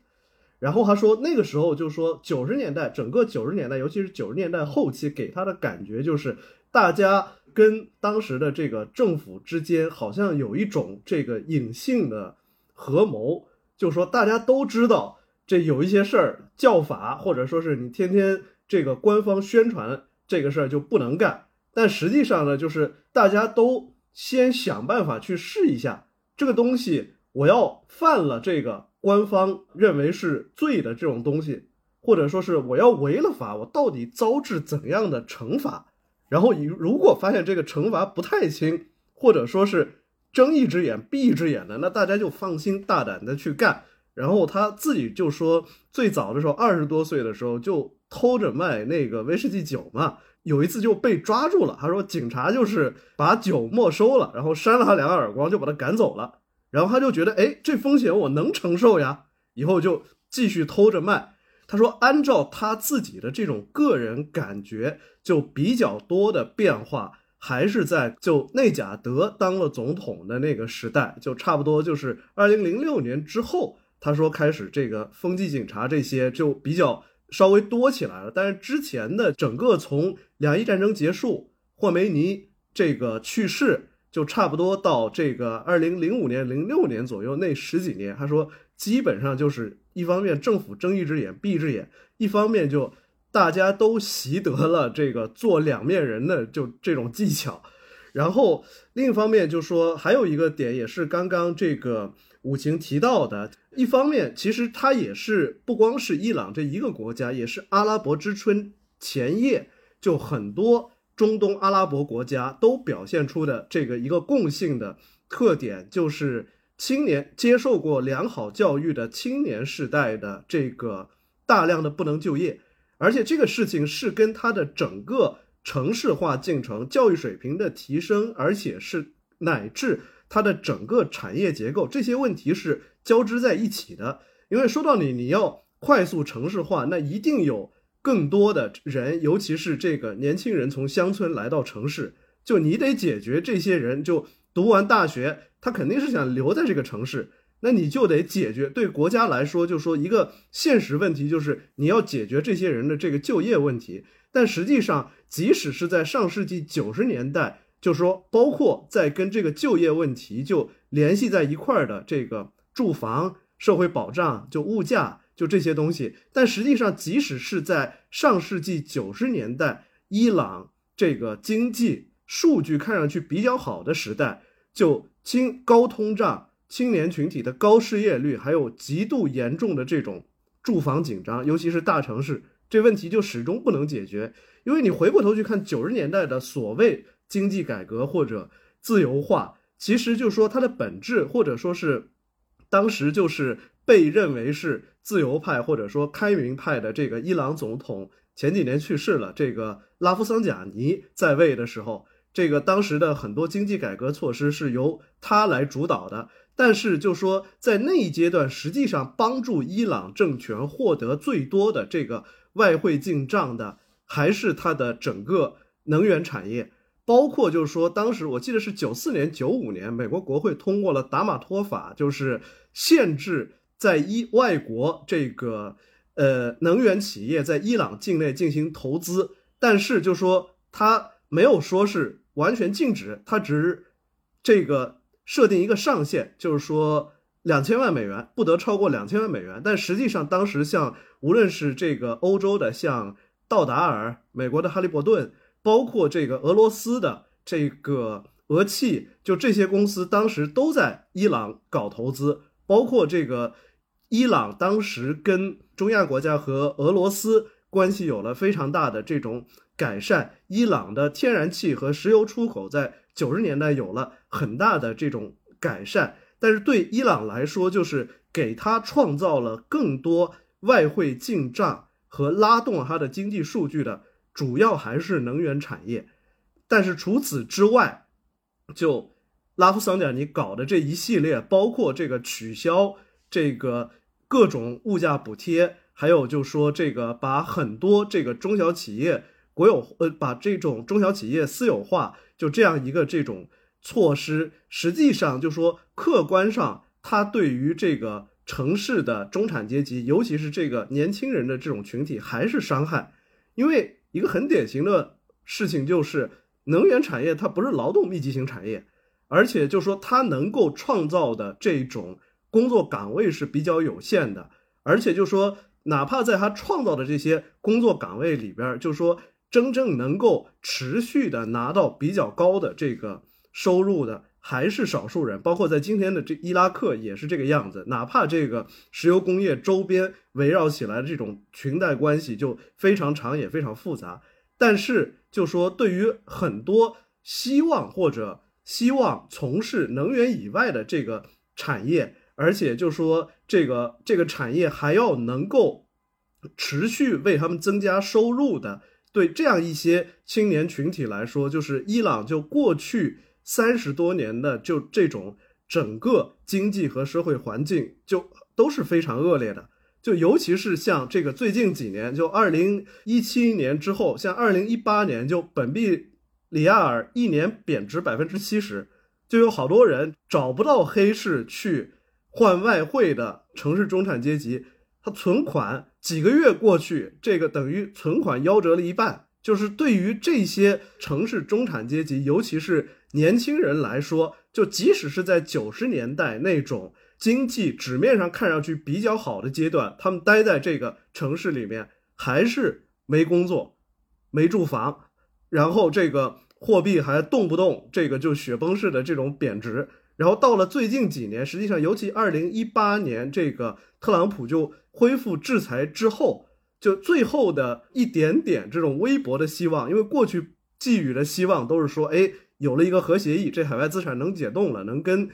然后他说那个时候就说九十年代，整个九十年代，尤其是九十年代后期，给他的感觉就是大家。”跟当时的这个政府之间好像有一种这个隐性的合谋，就说大家都知道这有一些事儿教法，或者说是你天天这个官方宣传这个事儿就不能干，但实际上呢，就是大家都先想办法去试一下这个东西，我要犯了这个官方认为是罪的这种东西，或者说是我要违了法，我到底遭致怎样的惩罚？然后你，如果发现这个惩罚不太轻，或者说是睁一只眼闭一只眼的，那大家就放心大胆的去干。然后他自己就说，最早的时候二十多岁的时候就偷着卖那个威士忌酒嘛，有一次就被抓住了。他说警察就是把酒没收了，然后扇了他两个耳光，就把他赶走了。然后他就觉得，哎，这风险我能承受呀，以后就继续偷着卖。他说：“按照他自己的这种个人感觉，就比较多的变化还是在就内贾德当了总统的那个时代，就差不多就是二零零六年之后。他说开始这个风纪警察这些就比较稍微多起来了。但是之前的整个从两伊战争结束，霍梅尼这个去世，就差不多到这个二零零五年、零六年左右那十几年，他说基本上就是。”一方面政府睁一只眼闭一只眼，一方面就大家都习得了这个做两面人的就这种技巧，然后另一方面就说还有一个点也是刚刚这个武晴提到的，一方面其实它也是不光是伊朗这一个国家，也是阿拉伯之春前夜就很多中东阿拉伯国家都表现出的这个一个共性的特点就是。青年接受过良好教育的青年世代的这个大量的不能就业，而且这个事情是跟他的整个城市化进程、教育水平的提升，而且是乃至他的整个产业结构这些问题是交织在一起的。因为说到你，你要快速城市化，那一定有更多的人，尤其是这个年轻人从乡村来到城市，就你得解决这些人就。读完大学，他肯定是想留在这个城市，那你就得解决对国家来说，就说一个现实问题，就是你要解决这些人的这个就业问题。但实际上，即使是在上世纪九十年代，就说包括在跟这个就业问题就联系在一块儿的这个住房、社会保障、就物价、就这些东西，但实际上，即使是在上世纪九十年代，伊朗。这个经济数据看上去比较好的时代，就青高通胀、青年群体的高失业率，还有极度严重的这种住房紧张，尤其是大城市，这问题就始终不能解决。因为你回过头去看九十年代的所谓经济改革或者自由化，其实就说它的本质，或者说是当时就是被认为是自由派或者说开明派的这个伊朗总统。前几年去世了，这个拉夫桑贾尼在位的时候，这个当时的很多经济改革措施是由他来主导的。但是就说在那一阶段，实际上帮助伊朗政权获得最多的这个外汇进账的，还是它的整个能源产业，包括就是说当时我记得是九四年、九五年，美国国会通过了达马托法，就是限制在伊外国这个。呃，能源企业在伊朗境内进行投资，但是就说他没有说是完全禁止，他只是这个设定一个上限，就是说两千万美元不得超过两千万美元。但实际上当时像无论是这个欧洲的像道达尔、美国的哈利伯顿，包括这个俄罗斯的这个俄气，就这些公司当时都在伊朗搞投资，包括这个。伊朗当时跟中亚国家和俄罗斯关系有了非常大的这种改善，伊朗的天然气和石油出口在九十年代有了很大的这种改善，但是对伊朗来说，就是给他创造了更多外汇进账和拉动它的经济数据的主要还是能源产业，但是除此之外，就拉夫桑贾尼搞的这一系列，包括这个取消这个。各种物价补贴，还有就说这个把很多这个中小企业国有呃，把这种中小企业私有化，就这样一个这种措施，实际上就说客观上，它对于这个城市的中产阶级，尤其是这个年轻人的这种群体，还是伤害。因为一个很典型的事情就是，能源产业它不是劳动密集型产业，而且就说它能够创造的这种。工作岗位是比较有限的，而且就说，哪怕在他创造的这些工作岗位里边，就说真正能够持续的拿到比较高的这个收入的，还是少数人。包括在今天的这伊拉克也是这个样子。哪怕这个石油工业周边围绕起来的这种裙带关系就非常长也非常复杂，但是就说对于很多希望或者希望从事能源以外的这个产业。而且就说这个这个产业还要能够持续为他们增加收入的，对这样一些青年群体来说，就是伊朗就过去三十多年的就这种整个经济和社会环境就都是非常恶劣的。就尤其是像这个最近几年，就二零一七年之后，像二零一八年，就本币里亚尔一年贬值百分之七十，就有好多人找不到黑市去。换外汇的城市中产阶级，他存款几个月过去，这个等于存款夭折了一半。就是对于这些城市中产阶级，尤其是年轻人来说，就即使是在九十年代那种经济纸面上看上去比较好的阶段，他们待在这个城市里面，还是没工作、没住房，然后这个货币还动不动这个就雪崩式的这种贬值。然后到了最近几年，实际上尤其二零一八年，这个特朗普就恢复制裁之后，就最后的一点点这种微薄的希望，因为过去寄予的希望都是说，哎，有了一个核协议，这海外资产能解冻了，能跟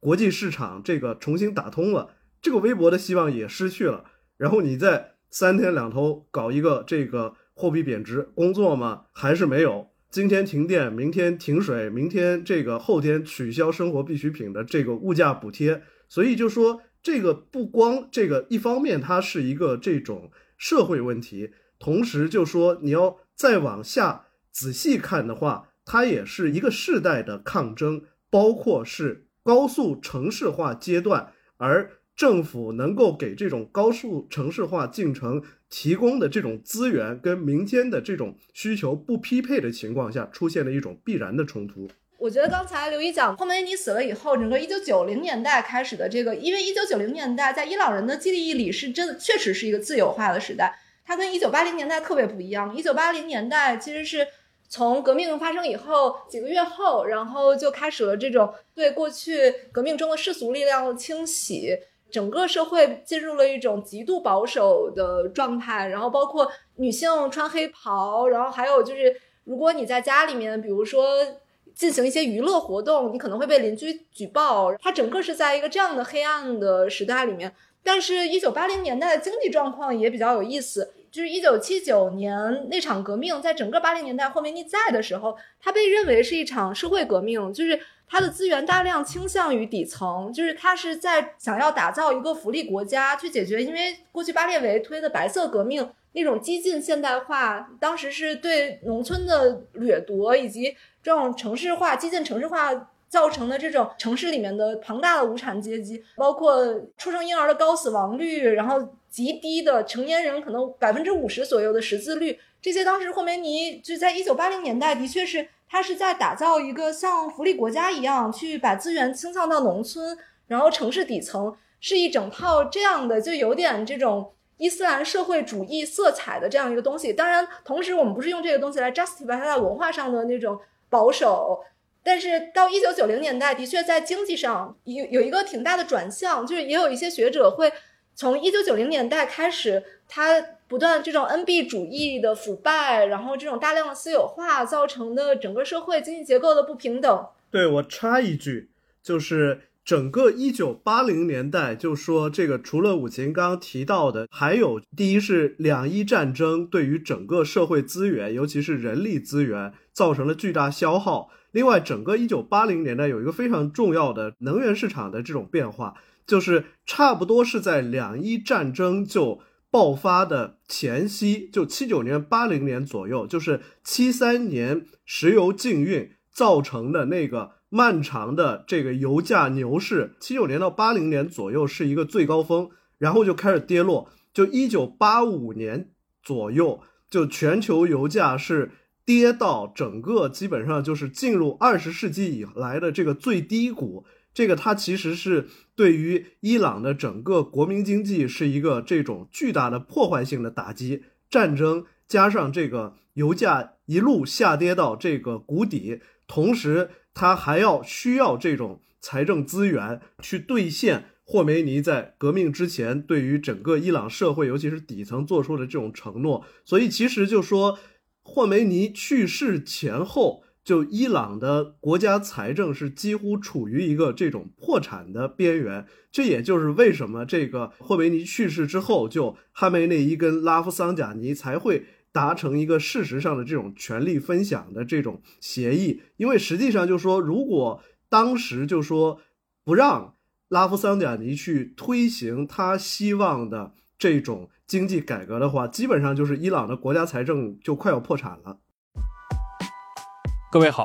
国际市场这个重新打通了，这个微薄的希望也失去了。然后你再三天两头搞一个这个货币贬值，工作吗？还是没有。今天停电，明天停水，明天这个后天取消生活必需品的这个物价补贴，所以就说这个不光这个一方面它是一个这种社会问题，同时就说你要再往下仔细看的话，它也是一个世代的抗争，包括是高速城市化阶段，而政府能够给这种高速城市化进程。提供的这种资源跟民间的这种需求不匹配的情况下，出现了一种必然的冲突。我觉得刚才刘一讲，霍梅尼死了以后，整个一九九零年代开始的这个，因为一九九零年代在伊朗人的记忆里是真的，确实是一个自由化的时代，它跟一九八零年代特别不一样。一九八零年代其实是从革命发生以后几个月后，然后就开始了这种对过去革命中的世俗力量的清洗，整个社会进入了一种极度保守的状态。然后包括女性穿黑袍，然后还有就是如果你在家里面，比如说进行一些娱乐活动，你可能会被邻居举报。它整个是在一个这样的黑暗的时代里面。但是，一九八零年代的经济状况也比较有意思。就是一九七九年那场革命，在整个八零年代霍梅尼在的时候，他被认为是一场社会革命，就是他的资源大量倾向于底层，就是他是在想要打造一个福利国家，去解决因为过去巴列维推的白色革命那种激进现代化，当时是对农村的掠夺，以及这种城市化、激进城市化造成的这种城市里面的庞大的无产阶级，包括出生婴儿的高死亡率，然后。极低的成年人可能百分之五十左右的识字率，这些当时霍梅尼就在一九八零年代，的确是他是在打造一个像福利国家一样，去把资源倾向到农村，然后城市底层，是一整套这样的，就有点这种伊斯兰社会主义色彩的这样一个东西。当然，同时我们不是用这个东西来 justify 它在文化上的那种保守，但是到一九九零年代，的确在经济上有有一个挺大的转向，就是也有一些学者会。从一九九零年代开始，它不断这种 NB 主义的腐败，然后这种大量的私有化造成的整个社会经济结构的不平等。对我插一句，就是整个一九八零年代，就说这个除了武琴刚提到的，还有第一是两伊战争对于整个社会资源，尤其是人力资源造成了巨大消耗。另外，整个一九八零年代有一个非常重要的能源市场的这种变化。就是差不多是在两伊战争就爆发的前夕，就七九年、八零年左右，就是七三年石油禁运造成的那个漫长的这个油价牛市。七九年到八零年左右是一个最高峰，然后就开始跌落。就一九八五年左右，就全球油价是跌到整个基本上就是进入二十世纪以来的这个最低谷。这个它其实是对于伊朗的整个国民经济是一个这种巨大的破坏性的打击。战争加上这个油价一路下跌到这个谷底，同时它还要需要这种财政资源去兑现霍梅尼在革命之前对于整个伊朗社会，尤其是底层做出的这种承诺。所以其实就说霍梅尼去世前后。就伊朗的国家财政是几乎处于一个这种破产的边缘，这也就是为什么这个霍梅尼去世之后，就哈梅内伊跟拉夫桑贾尼才会达成一个事实上的这种权力分享的这种协议，因为实际上就说，如果当时就说不让拉夫桑贾尼去推行他希望的这种经济改革的话，基本上就是伊朗的国家财政就快要破产了。各位好，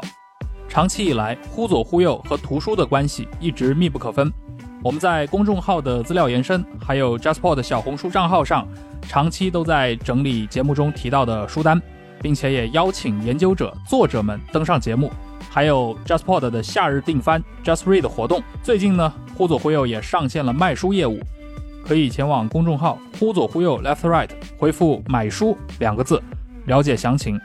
长期以来，忽左忽右和图书的关系一直密不可分。我们在公众号的资料延伸，还有 JustPod 小红书账号上，长期都在整理节目中提到的书单，并且也邀请研究者、作者们登上节目。还有 JustPod 的夏日订番 Just Read 活动。最近呢，忽左忽右也上线了卖书业务，可以前往公众号忽左忽右 Left Right，回复“买书”两个字，了解详情。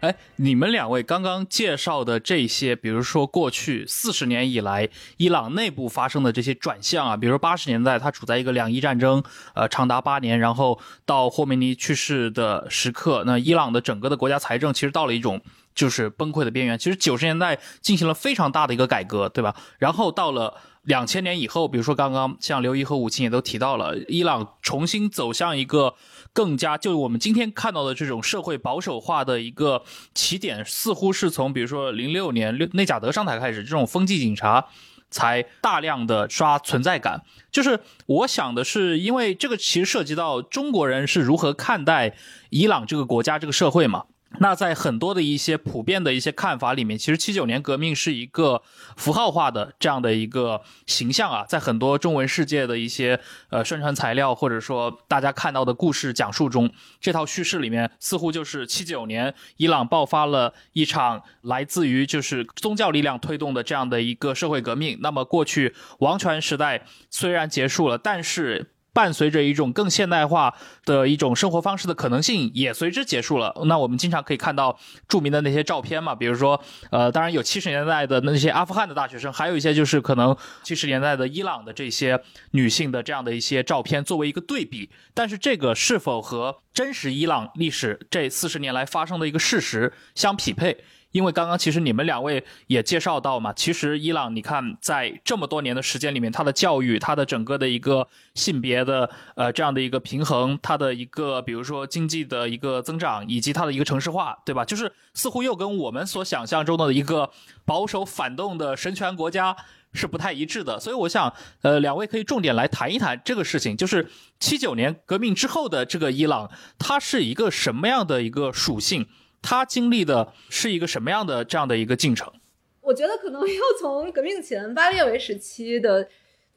哎，你们两位刚刚介绍的这些，比如说过去四十年以来伊朗内部发生的这些转向啊，比如说八十年代它处在一个两伊战争，呃，长达八年，然后到霍梅尼去世的时刻，那伊朗的整个的国家财政其实到了一种就是崩溃的边缘。其实九十年代进行了非常大的一个改革，对吧？然后到了两千年以后，比如说刚刚像刘怡和武清也都提到了，伊朗重新走向一个。更加就我们今天看到的这种社会保守化的一个起点，似乎是从比如说零六年内贾德上台开始，这种风纪警察才大量的刷存在感。就是我想的是，因为这个其实涉及到中国人是如何看待伊朗这个国家、这个社会嘛。那在很多的一些普遍的一些看法里面，其实七九年革命是一个符号化的这样的一个形象啊，在很多中文世界的一些呃宣传材料或者说大家看到的故事讲述中，这套叙事里面似乎就是七九年伊朗爆发了一场来自于就是宗教力量推动的这样的一个社会革命。那么过去王权时代虽然结束了，但是。伴随着一种更现代化的一种生活方式的可能性也随之结束了。那我们经常可以看到著名的那些照片嘛，比如说，呃，当然有七十年代的那些阿富汗的大学生，还有一些就是可能七十年代的伊朗的这些女性的这样的一些照片作为一个对比。但是这个是否和真实伊朗历史这四十年来发生的一个事实相匹配？因为刚刚其实你们两位也介绍到嘛，其实伊朗你看在这么多年的时间里面，它的教育、它的整个的一个性别的呃这样的一个平衡，它的一个比如说经济的一个增长，以及它的一个城市化，对吧？就是似乎又跟我们所想象中的一个保守反动的神权国家是不太一致的。所以我想，呃，两位可以重点来谈一谈这个事情，就是七九年革命之后的这个伊朗，它是一个什么样的一个属性？他经历的是一个什么样的这样的一个进程？我觉得可能要从革命前巴列维时期的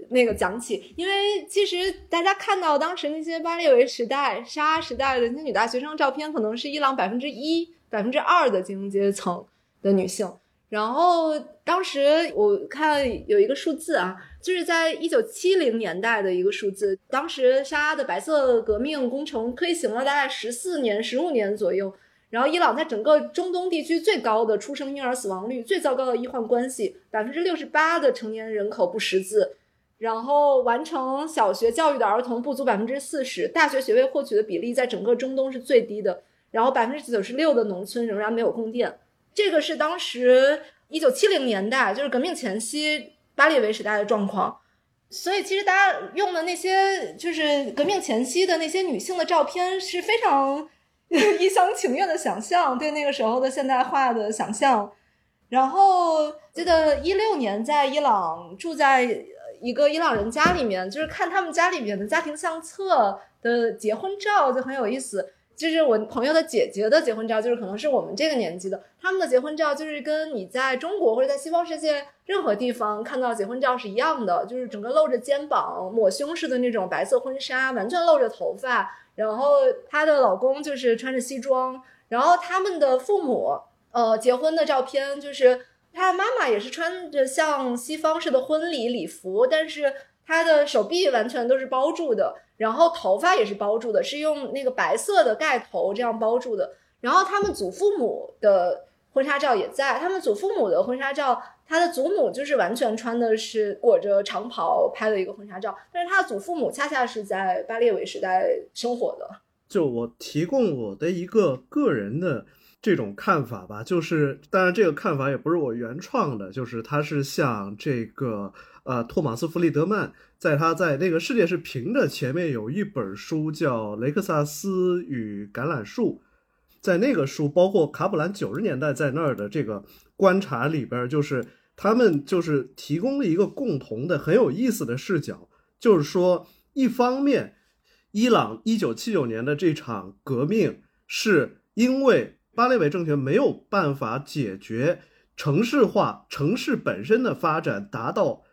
那个讲起，因为其实大家看到当时那些巴列维时代、沙时代的那些女大学生照片，可能是伊朗百分之一、百分之二的精英阶层的女性。然后当时我看有一个数字啊，就是在一九七零年代的一个数字，当时沙的白色革命工程推行了大概十四年、十五年左右。然后，伊朗在整个中东地区最高的出生婴儿死亡率、最糟糕的医患关系，百分之六十八的成年人口不识字，然后完成小学教育的儿童不足百分之四十，大学学位获取的比例在整个中东是最低的，然后百分之九十六的农村仍然没有供电。这个是当时一九七零年代，就是革命前夕巴列维时代的状况。所以，其实大家用的那些就是革命前夕的那些女性的照片是非常。一厢情愿的想象，对那个时候的现代化的想象。然后记得一六年在伊朗住在一个伊朗人家里面，就是看他们家里面的家庭相册的结婚照就很有意思。就是我朋友的姐姐的结婚照，就是可能是我们这个年纪的，他们的结婚照就是跟你在中国或者在西方世界任何地方看到结婚照是一样的，就是整个露着肩膀、抹胸式的那种白色婚纱，完全露着头发。然后她的老公就是穿着西装，然后他们的父母，呃，结婚的照片就是她妈妈也是穿着像西方式的婚礼礼服，但是她的手臂完全都是包住的，然后头发也是包住的，是用那个白色的盖头这样包住的。然后他们祖父母的婚纱照也在，他们祖父母的婚纱照。他的祖母就是完全穿的是裹着长袍拍的一个婚纱照，但是他的祖父母恰恰是在巴列维时代生活的。就我提供我的一个个人的这种看法吧，就是当然这个看法也不是我原创的，就是他是像这个呃托马斯弗里德曼，在他在那个世界是平的前面有一本书叫《雷克萨斯与橄榄树》，在那个书包括卡普兰九十年代在那儿的这个观察里边，就是。他们就是提供了一个共同的很有意思的视角，就是说，一方面，伊朗一九七九年的这场革命是因为巴列维政权没有办法解决城市化、城市本身的发展达到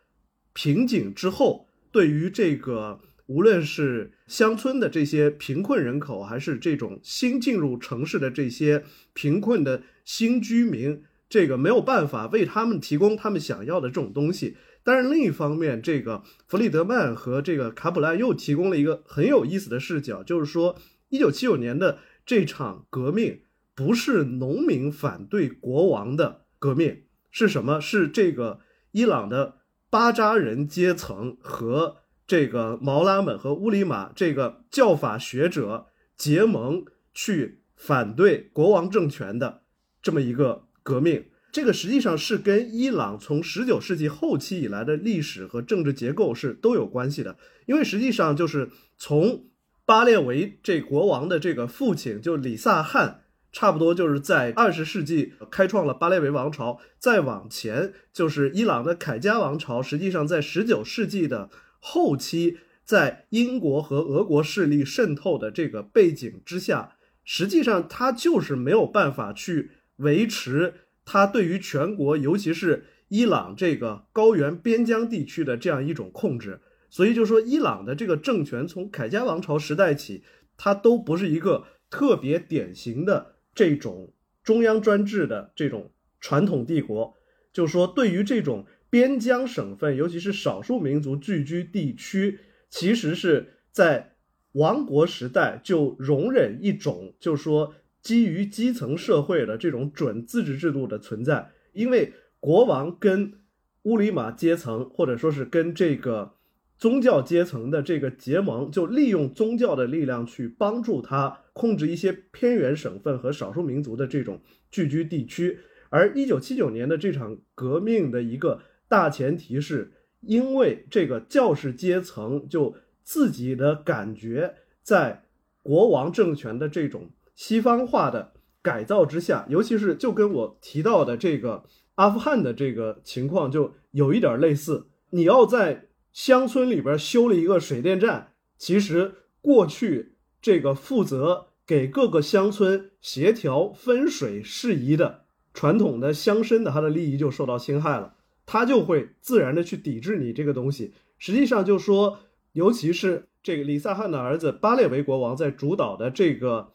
瓶颈之后，对于这个无论是乡村的这些贫困人口，还是这种新进入城市的这些贫困的新居民。这个没有办法为他们提供他们想要的这种东西，但是另一方面，这个弗里德曼和这个卡普兰又提供了一个很有意思的视角，就是说，一九七九年的这场革命不是农民反对国王的革命，是什么？是这个伊朗的巴扎人阶层和这个毛拉们和乌里玛这个教法学者结盟去反对国王政权的这么一个。革命这个实际上是跟伊朗从十九世纪后期以来的历史和政治结构是都有关系的，因为实际上就是从巴列维这国王的这个父亲就里萨汗，差不多就是在二十世纪开创了巴列维王朝，再往前就是伊朗的凯加王朝，实际上在十九世纪的后期，在英国和俄国势力渗透的这个背景之下，实际上他就是没有办法去。维持他对于全国，尤其是伊朗这个高原边疆地区的这样一种控制，所以就说伊朗的这个政权从凯加王朝时代起，它都不是一个特别典型的这种中央专制的这种传统帝国。就说对于这种边疆省份，尤其是少数民族聚居地区，其实是。在王国时代就容忍一种，就说基于基层社会的这种准自治制度的存在，因为国王跟乌里马阶层，或者说是跟这个宗教阶层的这个结盟，就利用宗教的力量去帮助他控制一些偏远省份和少数民族的这种聚居地区。而一九七九年的这场革命的一个大前提是，因为这个教士阶层就自己的感觉，在国王政权的这种西方化的改造之下，尤其是就跟我提到的这个阿富汗的这个情况就有一点类似。你要在乡村里边修了一个水电站，其实过去这个负责给各个乡村协调分水事宜的。传统的乡绅的他的利益就受到侵害了，他就会自然的去抵制你这个东西。实际上就说，尤其是这个李萨汗的儿子巴列维国王在主导的这个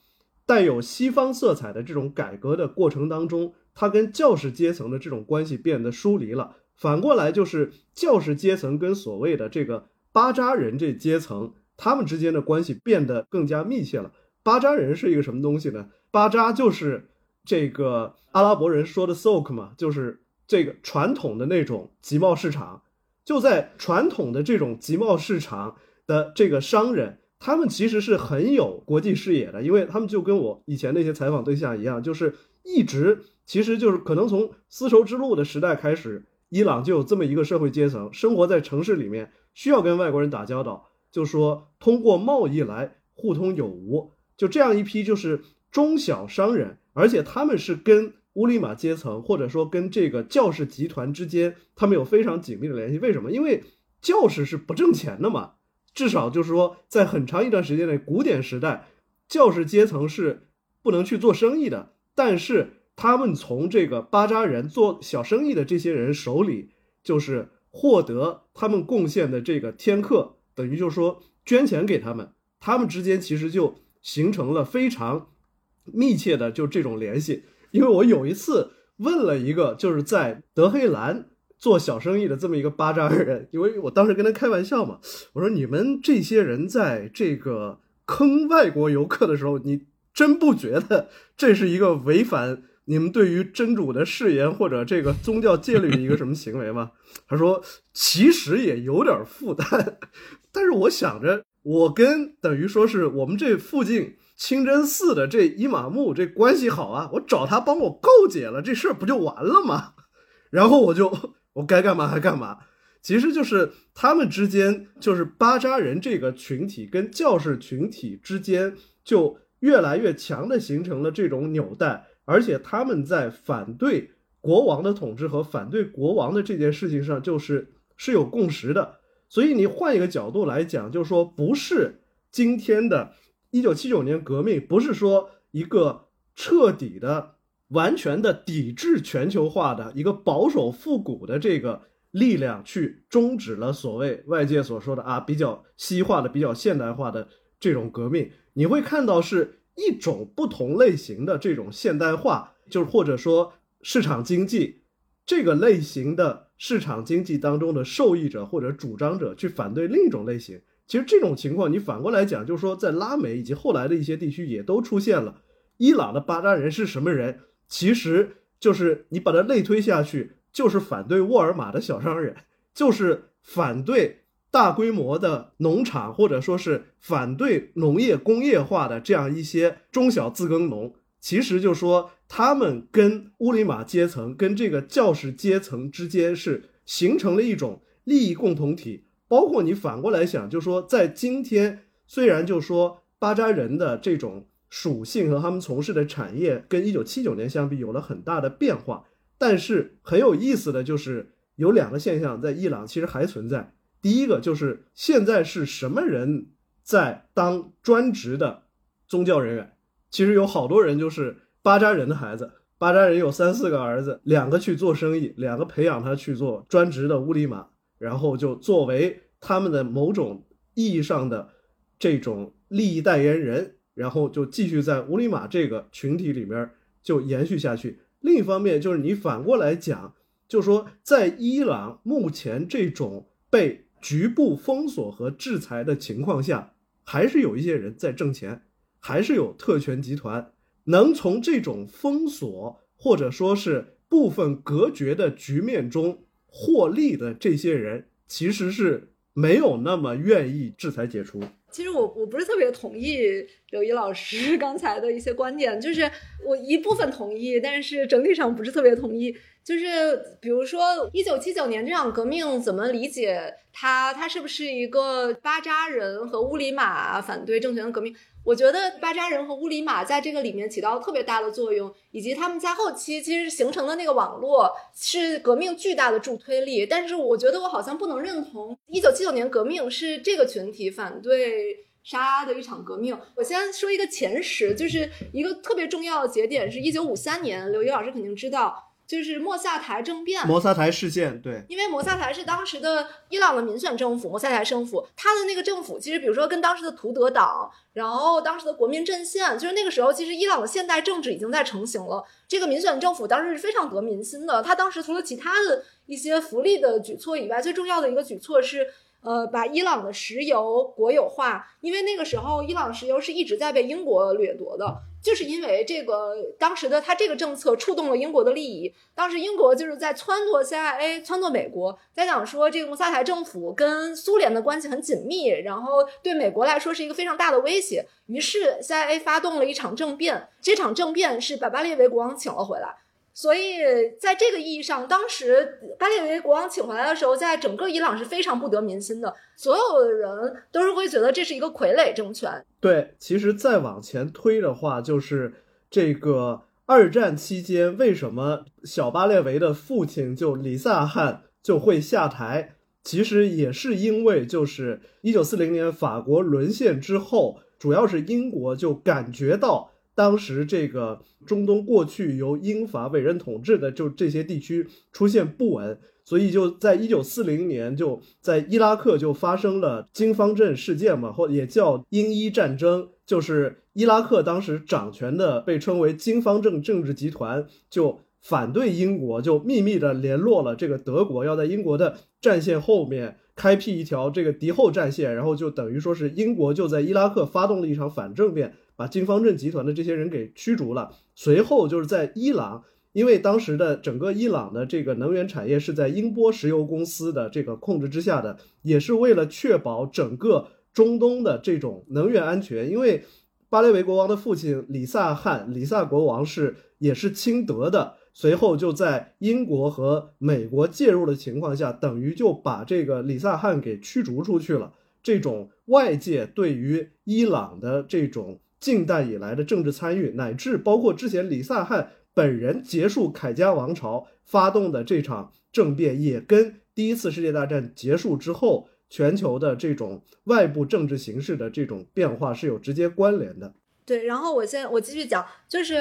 带有西方色彩的这种改革的过程当中，他跟教士阶层的这种关系变得疏离了。反过来就是教士阶层跟所谓的这个巴扎人这阶层，他们之间的关系变得更加密切了。巴扎人是一个什么东西呢？巴扎就是。这个阿拉伯人说的 “souk” 嘛，就是这个传统的那种集贸市场。就在传统的这种集贸市场的这个商人，他们其实是很有国际视野的，因为他们就跟我以前那些采访对象一样，就是一直其实就是可能从丝绸之路的时代开始，伊朗就有这么一个社会阶层，生活在城市里面，需要跟外国人打交道，就说通过贸易来互通有无，就这样一批就是中小商人。而且他们是跟乌里玛阶层，或者说跟这个教士集团之间，他们有非常紧密的联系。为什么？因为教士是不挣钱的嘛。至少就是说，在很长一段时间内，古典时代，教士阶层是不能去做生意的。但是他们从这个巴扎人做小生意的这些人手里，就是获得他们贡献的这个天课，等于就是说捐钱给他们，他们之间其实就形成了非常。密切的就这种联系，因为我有一次问了一个就是在德黑兰做小生意的这么一个巴扎尔人，因为我当时跟他开玩笑嘛，我说你们这些人在这个坑外国游客的时候，你真不觉得这是一个违反你们对于真主的誓言或者这个宗教戒律的一个什么行为吗？他说其实也有点负担，但是我想着我跟等于说是我们这附近。清真寺的这伊玛目这关系好啊，我找他帮我告解了，这事儿不就完了吗？然后我就我该干嘛还干嘛。其实就是他们之间，就是巴扎人这个群体跟教士群体之间，就越来越强的形成了这种纽带，而且他们在反对国王的统治和反对国王的这件事情上，就是是有共识的。所以你换一个角度来讲，就是说不是今天的。一九七九年革命不是说一个彻底的、完全的抵制全球化的一个保守复古的这个力量去终止了所谓外界所说的啊比较西化的、比较现代化的这种革命。你会看到是一种不同类型的这种现代化，就是或者说市场经济这个类型的市场经济当中的受益者或者主张者去反对另一种类型。其实这种情况，你反过来讲，就是说，在拉美以及后来的一些地区也都出现了。伊朗的巴扎人是什么人？其实就是你把它类推下去，就是反对沃尔玛的小商人，就是反对大规模的农场，或者说是反对农业工业化的这样一些中小自耕农。其实就说他们跟乌里玛阶层、跟这个教士阶层之间是形成了一种利益共同体。包括你反过来想，就说在今天，虽然就说巴扎人的这种属性和他们从事的产业跟一九七九年相比有了很大的变化，但是很有意思的就是有两个现象在伊朗其实还存在。第一个就是现在是什么人在当专职的宗教人员？其实有好多人就是巴扎人的孩子，巴扎人有三四个儿子，两个去做生意，两个培养他去做专职的乌里玛。然后就作为他们的某种意义上的这种利益代言人，然后就继续在乌里玛这个群体里面就延续下去。另一方面，就是你反过来讲，就说在伊朗目前这种被局部封锁和制裁的情况下，还是有一些人在挣钱，还是有特权集团能从这种封锁或者说是部分隔绝的局面中获利的这些人，其实是没有那么愿意制裁解除。其实我我不是特别同意刘一老师 刚才的一些观点，就是我一部分同意，但是整体上不是特别同意。就是比如说一九七九年这场革命怎么理解它？它是不是一个巴扎人和乌里马反对政权的革命？我觉得巴扎人和乌里马在这个里面起到特别大的作用，以及他们在后期其实形成的那个网络是革命巨大的助推力。但是我觉得我好像不能认同一九七九年革命是这个群体反对沙的一场革命。我先说一个前史，就是一个特别重要的节点是一九五三年，刘一老师肯定知道。就是莫萨台政变，摩萨台事件，对，因为摩萨台是当时的伊朗的民选政府，摩萨台政府，他的那个政府其实，比如说跟当时的图德党，然后当时的国民阵线，就是那个时候，其实伊朗的现代政治已经在成型了。这个民选政府当时是非常得民心的，他当时除了其他的一些福利的举措以外，最重要的一个举措是。呃，把伊朗的石油国有化，因为那个时候伊朗石油是一直在被英国掠夺的，就是因为这个当时的他这个政策触动了英国的利益。当时英国就是在撺掇 CIA，撺掇美国，在讲说这个穆萨台政府跟苏联的关系很紧密，然后对美国来说是一个非常大的威胁。于是 CIA 发动了一场政变，这场政变是把巴列维国王请了回来。所以，在这个意义上，当时巴列维国王请回来的时候，在整个伊朗是非常不得民心的。所有的人都是会觉得这是一个傀儡政权。对，其实再往前推的话，就是这个二战期间，为什么小巴列维的父亲就李萨汗就会下台？其实也是因为，就是一九四零年法国沦陷之后，主要是英国就感觉到。当时这个中东过去由英法委任统治的，就这些地区出现不稳，所以就在一九四零年就在伊拉克就发生了金方阵事件嘛，或也叫英伊战争，就是伊拉克当时掌权的被称为金方阵政治集团就反对英国，就秘密的联络了这个德国，要在英国的战线后面开辟一条这个敌后战线，然后就等于说是英国就在伊拉克发动了一场反政变。把金方阵集团的这些人给驱逐了。随后就是在伊朗，因为当时的整个伊朗的这个能源产业是在英波石油公司的这个控制之下的，也是为了确保整个中东的这种能源安全。因为巴列维国王的父亲李萨汗，李萨国王是也是亲德的。随后就在英国和美国介入的情况下，等于就把这个李萨汗给驱逐出去了。这种外界对于伊朗的这种。近代以来的政治参与，乃至包括之前李萨汗本人结束凯加王朝发动的这场政变，也跟第一次世界大战结束之后全球的这种外部政治形势的这种变化是有直接关联的。对，然后我先我继续讲，就是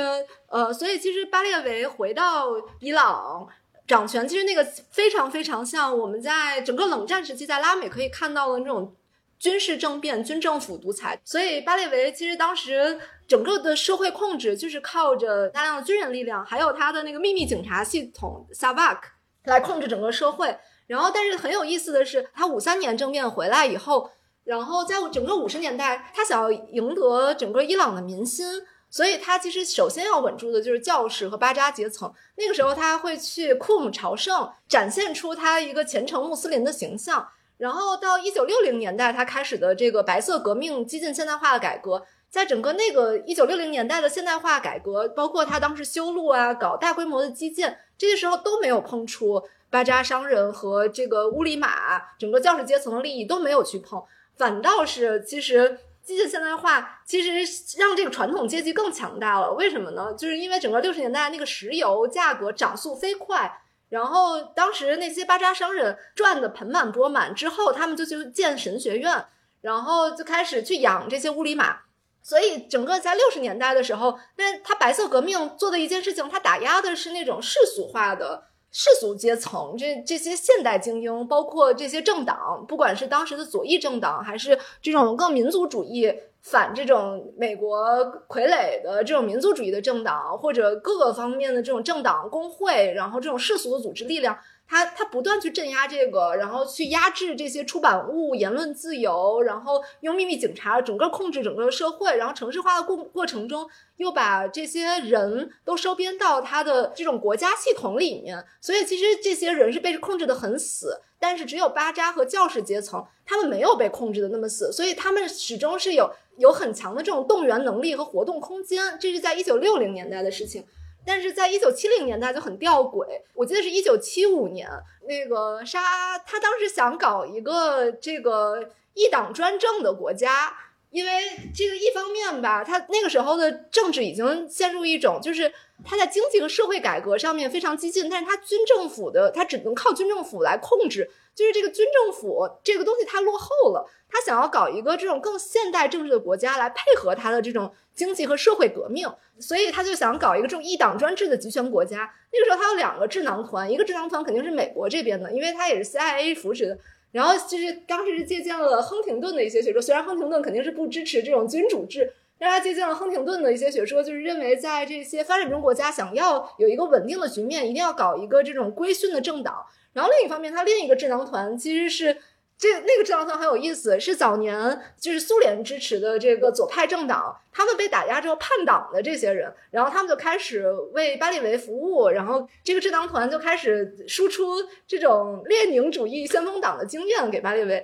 呃，所以其实巴列维回到伊朗掌权，其实那个非常非常像我们在整个冷战时期在拉美可以看到的那种。军事政变、军政府独裁，所以巴列维其实当时整个的社会控制就是靠着大量的军人力量，还有他的那个秘密警察系统 Savak 来控制整个社会。然后，但是很有意思的是，他五三年政变回来以后，然后在整个五十年代，他想要赢得整个伊朗的民心，所以他其实首先要稳住的就是教士和巴扎阶层。那个时候，他会去库姆朝圣，展现出他一个虔诚穆斯林的形象。然后到一九六零年代，他开始的这个白色革命、激进现代化的改革，在整个那个一九六零年代的现代化改革，包括他当时修路啊、搞大规模的基建，这些时候都没有碰触巴扎商人和这个乌里马整个教师阶层的利益都没有去碰，反倒是其实激进现代化其实让这个传统阶级更强大了。为什么呢？就是因为整个六十年代那个石油价格涨速飞快。然后当时那些巴扎商人赚的盆满钵满之后，他们就去建神学院，然后就开始去养这些乌里马。所以整个在六十年代的时候，那他白色革命做的一件事情，他打压的是那种世俗化的世俗阶层，这这些现代精英，包括这些政党，不管是当时的左翼政党，还是这种更民族主义。反这种美国傀儡的这种民族主义的政党，或者各个方面的这种政党、工会，然后这种世俗的组织力量，他他不断去镇压这个，然后去压制这些出版物、言论自由，然后用秘密警察整个控制整个社会，然后城市化的过过程中，又把这些人都收编到他的这种国家系统里面。所以其实这些人是被控制的很死，但是只有巴扎和教士阶层，他们没有被控制的那么死，所以他们始终是有有很强的这种动员能力和活动空间。这是在一九六零年代的事情。但是在一九七零年代就很吊诡，我记得是一九七五年，那个沙他当时想搞一个这个一党专政的国家，因为这个一方面吧，他那个时候的政治已经陷入一种，就是他在经济和社会改革上面非常激进，但是他军政府的他只能靠军政府来控制，就是这个军政府这个东西它落后了，他想要搞一个这种更现代政治的国家来配合他的这种。经济和社会革命，所以他就想搞一个这种一党专制的集权国家。那个时候他有两个智囊团，一个智囊团肯定是美国这边的，因为他也是 CIA 扶持的。然后就是当时是借鉴了亨廷顿的一些学说，虽然亨廷顿肯定是不支持这种君主制，但他借鉴了亨廷顿的一些学说，就是认为在这些发展中国家想要有一个稳定的局面，一定要搞一个这种规训的政党。然后另一方面，他另一个智囊团其实是。这那个智囊团很有意思，是早年就是苏联支持的这个左派政党，他们被打压之后叛党的这些人，然后他们就开始为巴列维服务，然后这个智囊团就开始输出这种列宁主义先锋党的经验给巴列维，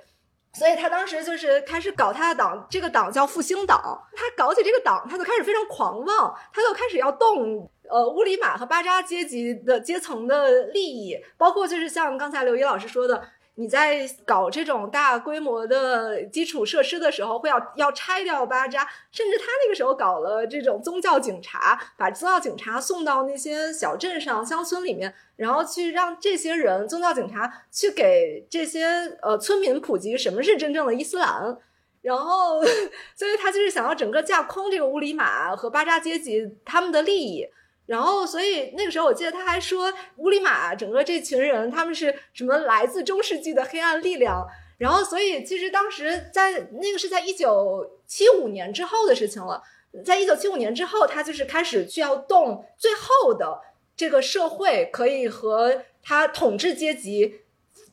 所以他当时就是开始搞他的党，这个党叫复兴党，他搞起这个党，他就开始非常狂妄，他就开始要动呃乌里玛和巴扎阶级的阶层的利益，包括就是像刚才刘一老师说的。你在搞这种大规模的基础设施的时候，会要要拆掉巴扎，甚至他那个时候搞了这种宗教警察，把宗教警察送到那些小镇上、乡村里面，然后去让这些人宗教警察去给这些呃村民普及什么是真正的伊斯兰，然后，所以他就是想要整个架空这个乌里玛和巴扎阶级他们的利益。然后，所以那个时候，我记得他还说，乌里玛整个这群人，他们是什么来自中世纪的黑暗力量。然后，所以其实当时在那个是在一九七五年之后的事情了。在一九七五年之后，他就是开始需要动最后的这个社会可以和他统治阶级，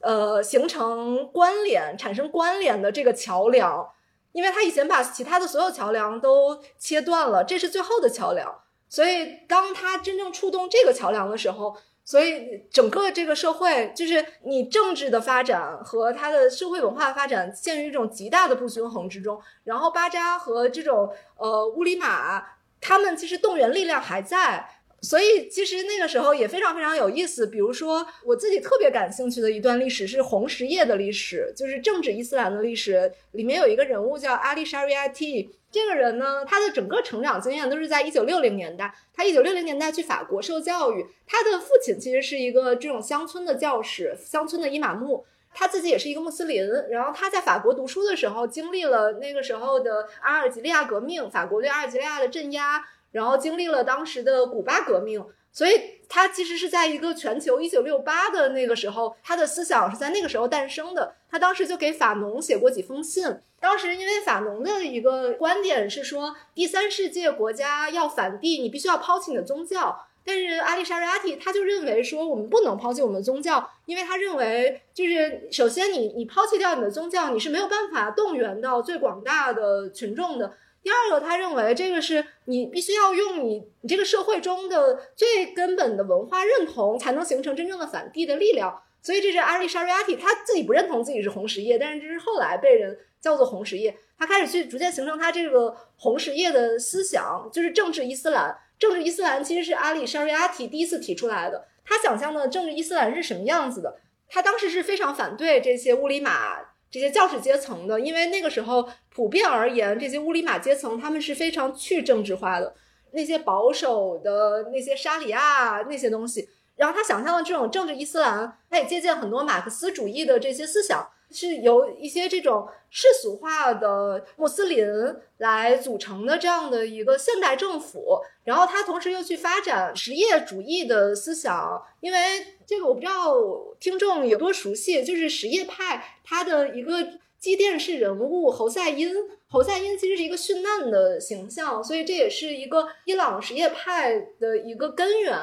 呃，形成关联、产生关联的这个桥梁，因为他以前把其他的所有桥梁都切断了，这是最后的桥梁。所以，当他真正触动这个桥梁的时候，所以整个这个社会，就是你政治的发展和它的社会文化发展陷于一种极大的不均衡之中。然后，巴扎和这种呃乌里玛，他们其实动员力量还在。所以，其实那个时候也非常非常有意思。比如说，我自己特别感兴趣的一段历史是红十页的历史，就是政治伊斯兰的历史。里面有一个人物叫阿里沙瑞艾蒂。这个人呢，他的整个成长经验都是在一九六零年代。他一九六零年代去法国受教育，他的父亲其实是一个这种乡村的教师，乡村的伊玛目。他自己也是一个穆斯林。然后他在法国读书的时候，经历了那个时候的阿尔及利亚革命，法国对阿尔及利亚的镇压，然后经历了当时的古巴革命。所以，他其实是在一个全球一九六八的那个时候，他的思想是在那个时候诞生的。他当时就给法农写过几封信。当时因为法农的一个观点是说，第三世界国家要反帝，你必须要抛弃你的宗教。但是阿里沙瑞阿提他就认为说，我们不能抛弃我们的宗教，因为他认为就是首先你你抛弃掉你的宗教，你是没有办法动员到最广大的群众的。第二个，他认为这个是你必须要用你你这个社会中的最根本的文化认同，才能形成真正的反帝的力量。所以这是阿里沙瑞亚提，他自己不认同自己是红十叶，但是这是后来被人叫做红十叶。他开始去逐渐形成他这个红十叶的思想，就是政治伊斯兰。政治伊斯兰其实是阿里沙瑞亚提第一次提出来的。他想象的政治伊斯兰是什么样子的？他当时是非常反对这些乌里玛。这些教士阶层的，因为那个时候普遍而言，这些乌里玛阶层他们是非常去政治化的，那些保守的那些沙里亚那些东西。然后他想象的这种政治伊斯兰，他也借鉴很多马克思主义的这些思想。是由一些这种世俗化的穆斯林来组成的这样的一个现代政府，然后他同时又去发展实业主义的思想，因为这个我不知道听众有多熟悉，就是什叶派他的一个积淀式人物侯赛因，侯赛因其实是一个殉难的形象，所以这也是一个伊朗什叶派的一个根源。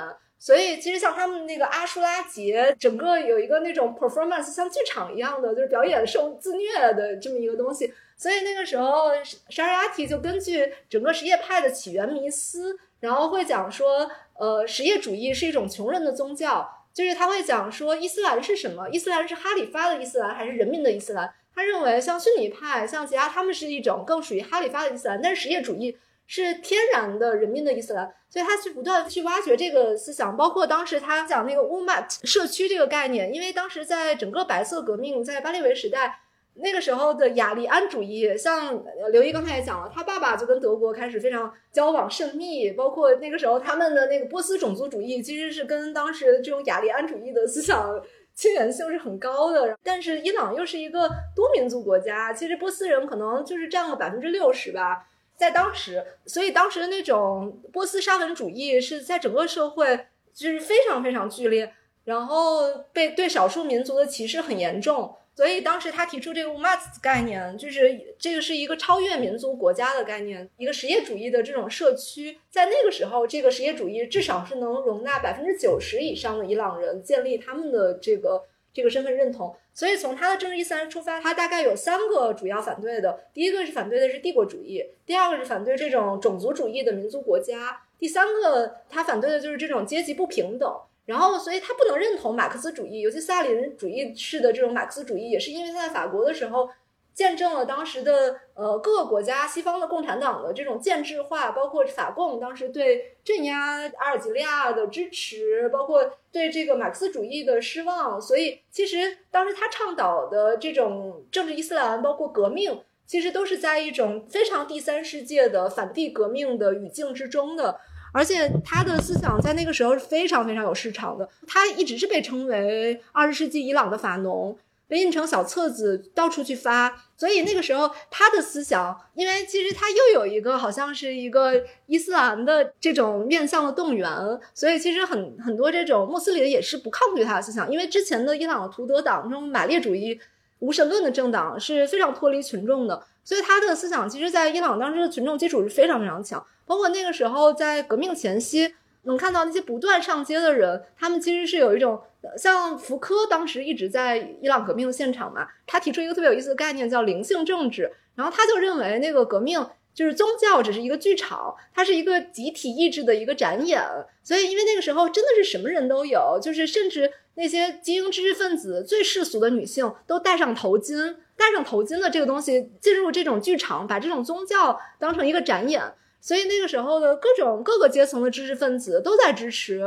所以其实像他们那个阿舒拉节，整个有一个那种 performance 像剧场一样的，就是表演受自虐的这么一个东西。所以那个时候，沙尔亚提就根据整个什叶派的起源迷思，然后会讲说，呃，什叶主义是一种穷人的宗教，就是他会讲说伊斯兰是什么？伊斯兰是哈里发的伊斯兰还是人民的伊斯兰？他认为像逊尼派、像其他他们是一种更属于哈里发的伊斯兰，但是什叶主义。是天然的人民的伊斯兰，所以他去不断去挖掘这个思想，包括当时他讲那个乌马社区这个概念，因为当时在整个白色革命在巴列维时代那个时候的雅利安主义，像刘毅刚才也讲了，他爸爸就跟德国开始非常交往甚密，包括那个时候他们的那个波斯种族主义其实是跟当时这种雅利安主义的思想亲缘性是很高的，但是伊朗又是一个多民族国家，其实波斯人可能就是占了百分之六十吧。在当时，所以当时的那种波斯沙文主义是在整个社会就是非常非常剧烈，然后被对少数民族的歧视很严重。所以当时他提出这个 umat 概念，就是这个是一个超越民族国家的概念，一个实业主义的这种社区。在那个时候，这个实业主义至少是能容纳百分之九十以上的伊朗人建立他们的这个这个身份认同。所以从他的政治伊斯兰出发，他大概有三个主要反对的。第一个是反对的是帝国主义，第二个是反对这种种族主义的民族国家，第三个他反对的就是这种阶级不平等。然后，所以他不能认同马克思主义，尤其斯大林主义式的这种马克思主义，也是因为他在法国的时候。见证了当时的呃各个国家西方的共产党的这种建制化，包括法共当时对镇压阿尔及利亚的支持，包括对这个马克思主义的失望。所以其实当时他倡导的这种政治伊斯兰，包括革命，其实都是在一种非常第三世界的反帝革命的语境之中的。而且他的思想在那个时候是非常非常有市场的，他一直是被称为二十世纪伊朗的法农。被印成小册子，到处去发。所以那个时候，他的思想，因为其实他又有一个好像是一个伊斯兰的这种面向的动员，所以其实很很多这种穆斯林也是不抗拒他的思想。因为之前的伊朗的图德党这种马列主义无神论的政党是非常脱离群众的，所以他的思想其实，在伊朗当时的群众基础是非常非常强。包括那个时候在革命前夕。能看到那些不断上街的人，他们其实是有一种像福柯当时一直在伊朗革命的现场嘛，他提出一个特别有意思的概念叫灵性政治，然后他就认为那个革命就是宗教只是一个剧场，它是一个集体意志的一个展演，所以因为那个时候真的是什么人都有，就是甚至那些精英知识分子、最世俗的女性都戴上头巾，戴上头巾的这个东西进入这种剧场，把这种宗教当成一个展演。所以那个时候的各种各个阶层的知识分子都在支持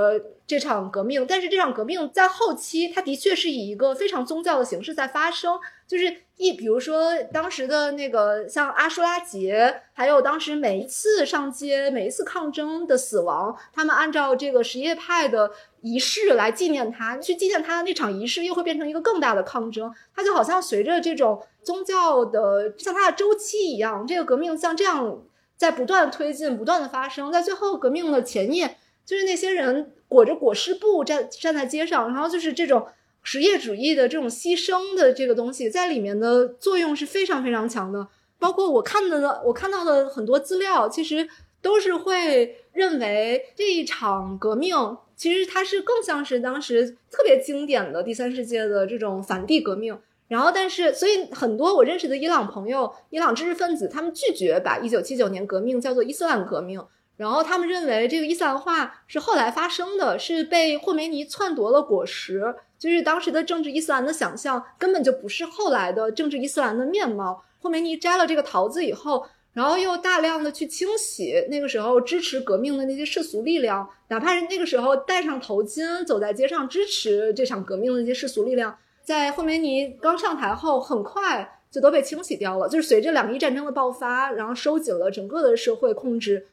这场革命，但是这场革命在后期，它的确是以一个非常宗教的形式在发生。就是一，比如说当时的那个像阿舒拉节，还有当时每一次上街、每一次抗争的死亡，他们按照这个什叶派的仪式来纪念他，去纪念他的那场仪式，又会变成一个更大的抗争。它就好像随着这种宗教的像它的周期一样，这个革命像这样。在不断推进，不断的发生，在最后革命的前夜，就是那些人裹着裹尸布站站在街上，然后就是这种实业主义的这种牺牲的这个东西，在里面的作用是非常非常强的。包括我看到的，我看到的很多资料，其实都是会认为这一场革命，其实它是更像是当时特别经典的第三世界的这种反帝革命。然后，但是，所以很多我认识的伊朗朋友、伊朗知识分子，他们拒绝把一九七九年革命叫做伊斯兰革命。然后，他们认为这个伊斯兰化是后来发生的，是被霍梅尼篡夺了果实。就是当时的政治伊斯兰的想象根本就不是后来的政治伊斯兰的面貌。霍梅尼摘了这个桃子以后，然后又大量的去清洗那个时候支持革命的那些世俗力量，哪怕是那个时候戴上头巾走在街上支持这场革命的那些世俗力量。在霍梅尼刚上台后，很快就都被清洗掉了。就是随着两伊战争的爆发，然后收紧了整个的社会控制。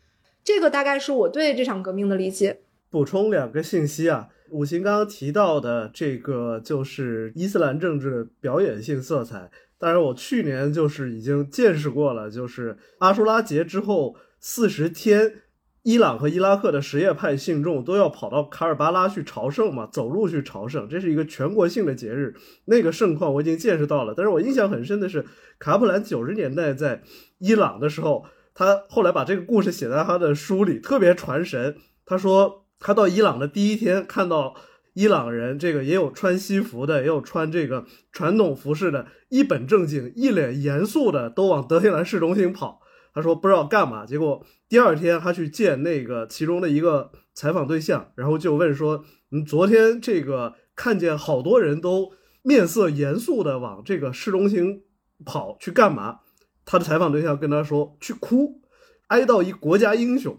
这个大概是我对这场革命的理解。补充两个信息啊，五行刚刚提到的这个就是伊斯兰政治表演性色彩。当然，我去年就是已经见识过了，就是阿舒拉节之后四十天。伊朗和伊拉克的什叶派信众都要跑到卡尔巴拉去朝圣嘛，走路去朝圣，这是一个全国性的节日。那个盛况我已经见识到了。但是我印象很深的是，卡普兰九十年代在伊朗的时候，他后来把这个故事写在他的书里，特别传神。他说，他到伊朗的第一天，看到伊朗人这个也有穿西服的，也有穿这个传统服饰的，一本正经、一脸严肃的都往德黑兰市中心跑。他说不知道干嘛，结果第二天他去见那个其中的一个采访对象，然后就问说：“你昨天这个看见好多人都面色严肃的往这个市中心跑去干嘛？”他的采访对象跟他说：“去哭，哀悼一国家英雄。”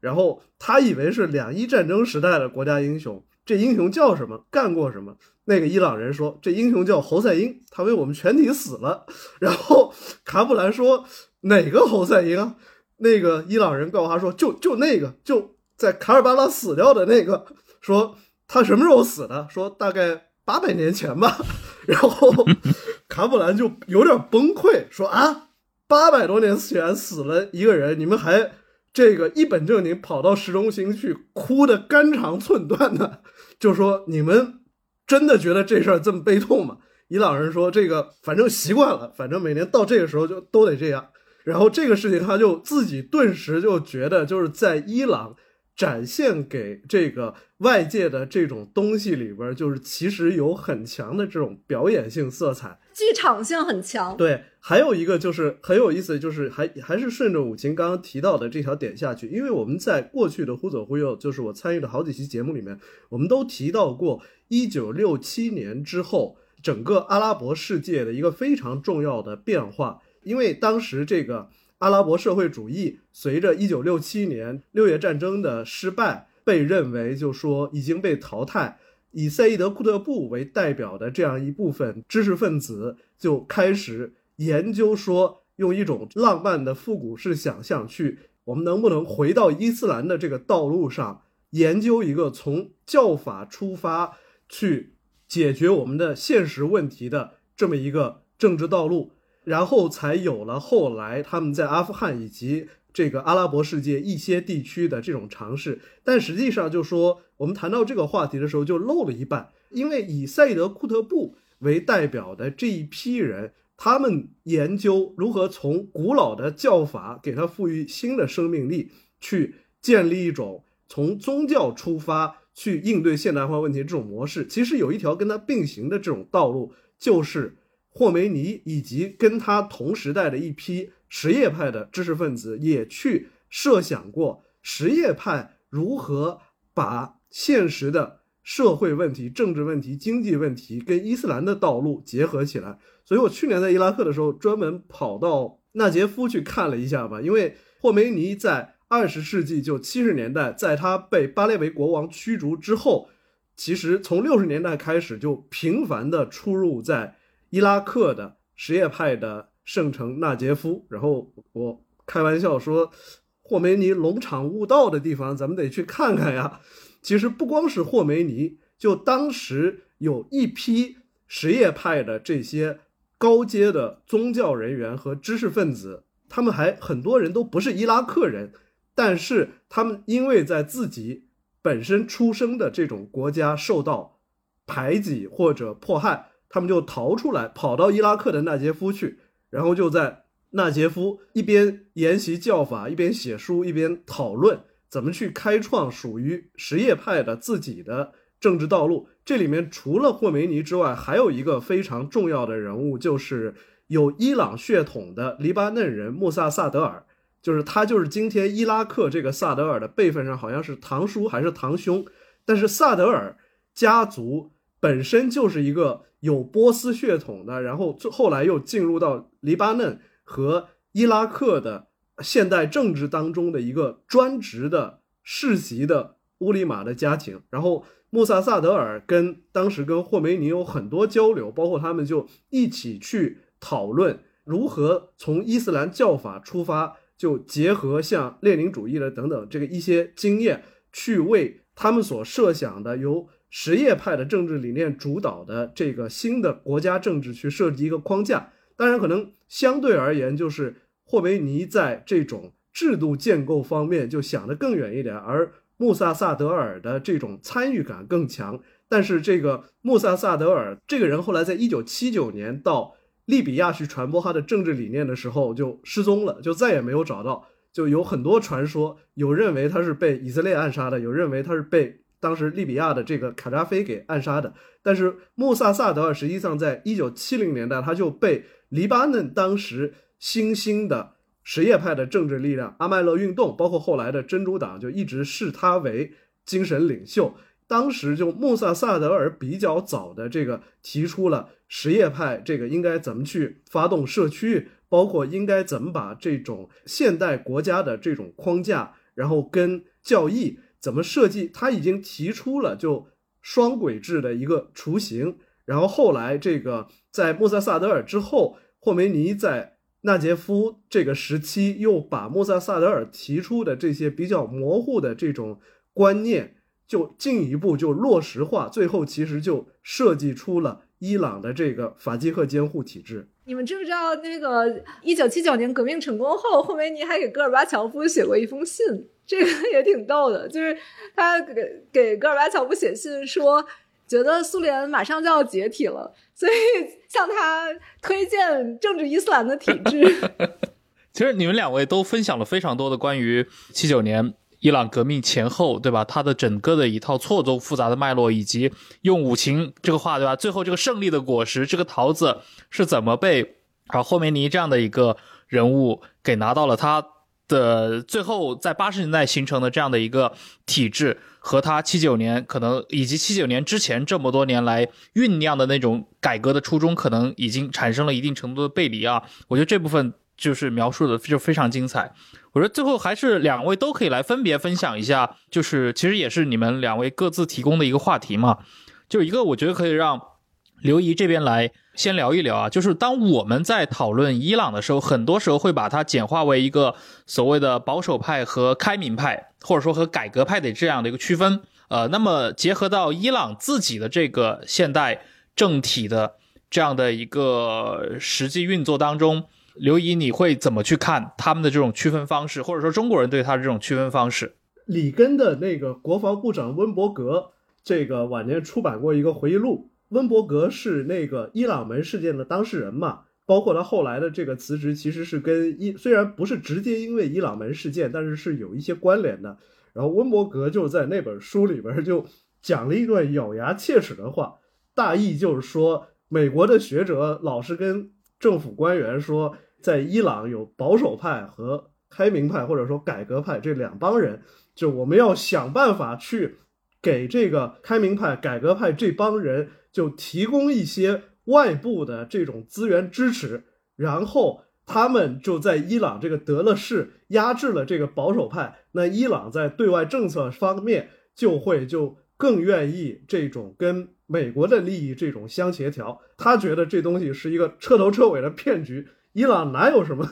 然后他以为是两伊战争时代的国家英雄，这英雄叫什么？干过什么？那个伊朗人说：“这英雄叫侯赛因，他为我们全体死了。”然后卡普兰说：“哪个侯赛因啊？”那个伊朗人告诉他说：“就就那个，就在卡尔巴拉死掉的那个。”说他什么时候死的？说大概八百年前吧。然后 卡普兰就有点崩溃，说：“啊，八百多年前死了一个人，你们还这个一本正经跑到市中心去哭的肝肠寸断的，就说你们。”真的觉得这事儿这么悲痛吗？伊朗人说：“这个反正习惯了，反正每年到这个时候就都得这样。”然后这个事情他就自己顿时就觉得，就是在伊朗展现给这个外界的这种东西里边，就是其实有很强的这种表演性色彩。剧场性很强，对，还有一个就是很有意思，就是还还是顺着武琴刚刚提到的这条点下去，因为我们在过去的忽左忽右，就是我参与的好几期节目里面，我们都提到过，一九六七年之后，整个阿拉伯世界的一个非常重要的变化，因为当时这个阿拉伯社会主义随着一九六七年六月战争的失败，被认为就说已经被淘汰。以赛义德·库特布为代表的这样一部分知识分子就开始研究，说用一种浪漫的复古式想象去，我们能不能回到伊斯兰的这个道路上，研究一个从教法出发去解决我们的现实问题的这么一个政治道路，然后才有了后来他们在阿富汗以及。这个阿拉伯世界一些地区的这种尝试，但实际上就说我们谈到这个话题的时候就漏了一半，因为以赛德·库特布为代表的这一批人，他们研究如何从古老的教法给它赋予新的生命力，去建立一种从宗教出发去应对现代化问题这种模式。其实有一条跟它并行的这种道路，就是霍梅尼以及跟他同时代的一批。什叶派的知识分子也去设想过，什叶派如何把现实的社会问题、政治问题、经济问题跟伊斯兰的道路结合起来。所以我去年在伊拉克的时候，专门跑到纳杰夫去看了一下吧。因为霍梅尼在二十世纪就七十年代，在他被巴列维国王驱逐之后，其实从六十年代开始就频繁的出入在伊拉克的什叶派的。圣城纳杰夫，然后我开玩笑说，霍梅尼龙场悟道的地方，咱们得去看看呀。其实不光是霍梅尼，就当时有一批什叶派的这些高阶的宗教人员和知识分子，他们还很多人都不是伊拉克人，但是他们因为在自己本身出生的这种国家受到排挤或者迫害，他们就逃出来，跑到伊拉克的纳杰夫去。然后就在纳杰夫一边研习教法，一边写书，一边讨论怎么去开创属于什叶派的自己的政治道路。这里面除了霍梅尼之外，还有一个非常重要的人物，就是有伊朗血统的黎巴嫩人穆萨萨德尔，就是他就是今天伊拉克这个萨德尔的辈分上好像是堂叔还是堂兄，但是萨德尔家族本身就是一个。有波斯血统的，然后后来又进入到黎巴嫩和伊拉克的现代政治当中的一个专职的世袭的乌里马的家庭。然后穆萨萨德尔跟当时跟霍梅尼有很多交流，包括他们就一起去讨论如何从伊斯兰教法出发，就结合像列宁主义的等等这个一些经验，去为他们所设想的由。什叶派的政治理念主导的这个新的国家政治去设计一个框架，当然可能相对而言，就是霍梅尼在这种制度建构方面就想得更远一点，而穆萨萨德尔的这种参与感更强。但是这个穆萨萨德尔这个人后来在一九七九年到利比亚去传播他的政治理念的时候就失踪了，就再也没有找到。就有很多传说，有认为他是被以色列暗杀的，有认为他是被当时利比亚的这个卡扎菲给暗杀的。但是穆萨萨德尔实际上在一九七零年代他就被黎巴嫩当时新兴的什叶派的政治力量阿麦勒运动，包括后来的真主党，就一直视他为精神领袖。当时就穆萨萨德尔比较早的这个提出了什叶派这个应该怎么去发动社区。包括应该怎么把这种现代国家的这种框架，然后跟教义怎么设计，他已经提出了就双轨制的一个雏形。然后后来这个在穆萨萨德尔之后，霍梅尼在纳杰夫这个时期又把穆萨萨德尔提出的这些比较模糊的这种观念，就进一步就落实化，最后其实就设计出了伊朗的这个法基赫监护体制。你们知不知道，那个一九七九年革命成功后，霍梅尼还给戈尔巴乔夫写过一封信，这个 也挺逗的。就是他给给戈尔巴乔夫写信说，觉得苏联马上就要解体了，所以 向他推荐政治伊斯兰的体制。其实你们两位都分享了非常多的关于七九年。伊朗革命前后，对吧？它的整个的一套错综复杂的脉络，以及用五禽这个话，对吧？最后这个胜利的果实，这个桃子是怎么被啊霍梅尼这样的一个人物给拿到了？他的最后在八十年代形成的这样的一个体制，和他七九年可能以及七九年之前这么多年来酝酿的那种改革的初衷，可能已经产生了一定程度的背离啊。我觉得这部分就是描述的就非常精彩。我说最后还是两位都可以来分别分享一下，就是其实也是你们两位各自提供的一个话题嘛。就一个我觉得可以让刘怡这边来先聊一聊啊，就是当我们在讨论伊朗的时候，很多时候会把它简化为一个所谓的保守派和开明派，或者说和改革派的这样的一个区分。呃，那么结合到伊朗自己的这个现代政体的这样的一个实际运作当中。刘怡，你会怎么去看他们的这种区分方式，或者说中国人对他的这种区分方式？里根的那个国防部长温伯格，这个晚年出版过一个回忆录。温伯格是那个伊朗门事件的当事人嘛，包括他后来的这个辞职，其实是跟伊虽然不是直接因为伊朗门事件，但是是有一些关联的。然后温伯格就在那本书里边就讲了一段咬牙切齿的话，大意就是说，美国的学者老是跟政府官员说。在伊朗有保守派和开明派，或者说改革派这两帮人，就我们要想办法去给这个开明派、改革派这帮人就提供一些外部的这种资源支持，然后他们就在伊朗这个得了势，压制了这个保守派，那伊朗在对外政策方面就会就更愿意这种跟美国的利益这种相协调。他觉得这东西是一个彻头彻尾的骗局。伊朗哪有什么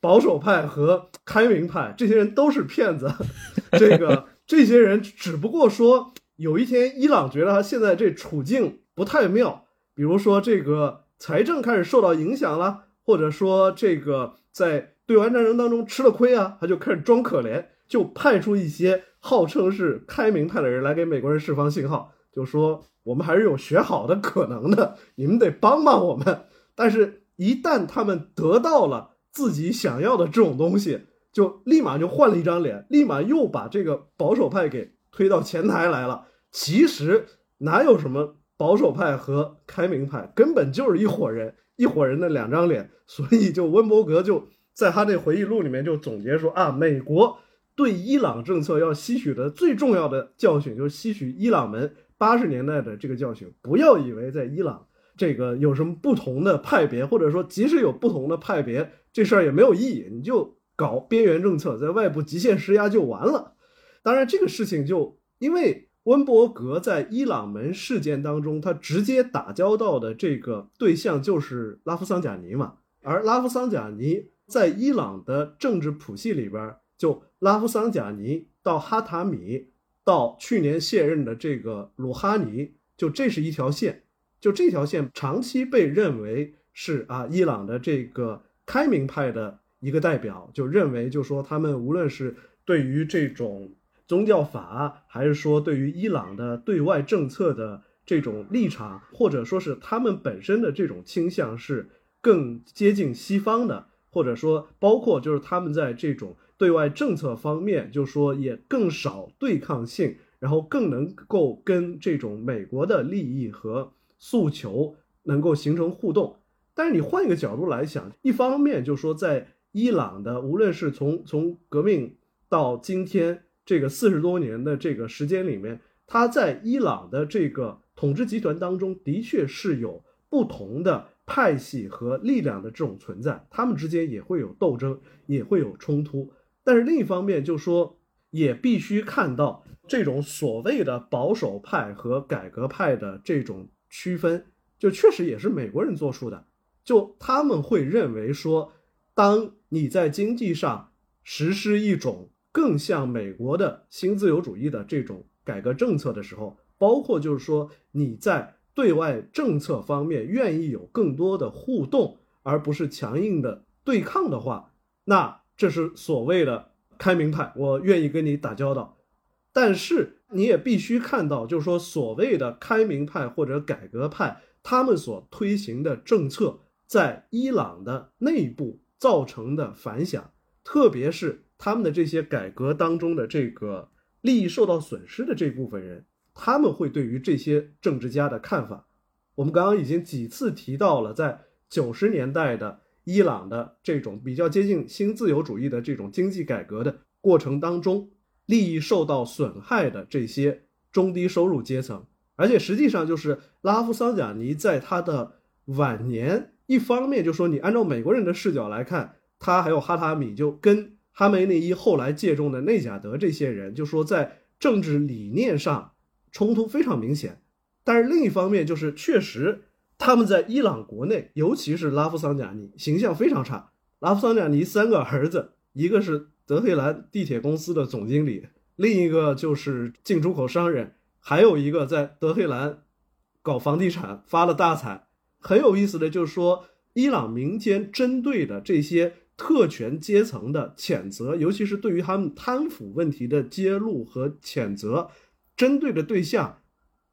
保守派和开明派？这些人都是骗子。这个这些人只不过说，有一天伊朗觉得他现在这处境不太妙，比如说这个财政开始受到影响了，或者说这个在对外战争当中吃了亏啊，他就开始装可怜，就派出一些号称是开明派的人来给美国人释放信号，就说我们还是有学好的可能的，你们得帮帮我们。但是。一旦他们得到了自己想要的这种东西，就立马就换了一张脸，立马又把这个保守派给推到前台来了。其实哪有什么保守派和开明派，根本就是一伙人，一伙人的两张脸。所以，就温伯格就在他这回忆录里面就总结说啊，美国对伊朗政策要吸取的最重要的教训，就是吸取伊朗门八十年代的这个教训，不要以为在伊朗。这个有什么不同的派别，或者说即使有不同的派别，这事儿也没有意义，你就搞边缘政策，在外部极限施压就完了。当然，这个事情就因为温伯格在伊朗门事件当中，他直接打交道的这个对象就是拉夫桑贾尼嘛，而拉夫桑贾尼在伊朗的政治谱系里边，就拉夫桑贾尼到哈塔米，到去年卸任的这个鲁哈尼，就这是一条线。就这条线长期被认为是啊，伊朗的这个开明派的一个代表，就认为就说他们无论是对于这种宗教法，还是说对于伊朗的对外政策的这种立场，或者说是他们本身的这种倾向是更接近西方的，或者说包括就是他们在这种对外政策方面，就说也更少对抗性，然后更能够跟这种美国的利益和诉求能够形成互动。但是你换一个角度来想，一方面就说在伊朗的，无论是从从革命到今天这个四十多年的这个时间里面，他在伊朗的这个统治集团当中，的确是有不同的派系和力量的这种存在，他们之间也会有斗争，也会有冲突。但是另一方面，就说也必须看到这种所谓的保守派和改革派的这种区分，就确实也是美国人做出的。就他们会认为说，当你在经济上实施一种更像美国的新自由主义的这种改革政策的时候，包括就是说你在对外政策方面愿意有更多的互动，而不是强硬的对抗的话，那这是所谓的开明派，我愿意跟你打交道。但是你也必须看到，就是说所谓的开明派或者改革派，他们所推行的政策。在伊朗的内部造成的反响，特别是他们的这些改革当中的这个利益受到损失的这部分人，他们会对于这些政治家的看法。我们刚刚已经几次提到了，在九十年代的伊朗的这种比较接近新自由主义的这种经济改革的过程当中，利益受到损害的这些中低收入阶层，而且实际上就是拉夫桑贾尼在他的晚年。一方面就说你按照美国人的视角来看，他还有哈塔米就跟哈梅内伊后来借重的内贾德这些人，就说在政治理念上冲突非常明显。但是另一方面就是确实他们在伊朗国内，尤其是拉夫桑贾尼形象非常差。拉夫桑贾尼三个儿子，一个是德黑兰地铁公司的总经理，另一个就是进出口商人，还有一个在德黑兰搞房地产发了大财。很有意思的就是说，伊朗民间针对的这些特权阶层的谴责，尤其是对于他们贪腐问题的揭露和谴责，针对的对象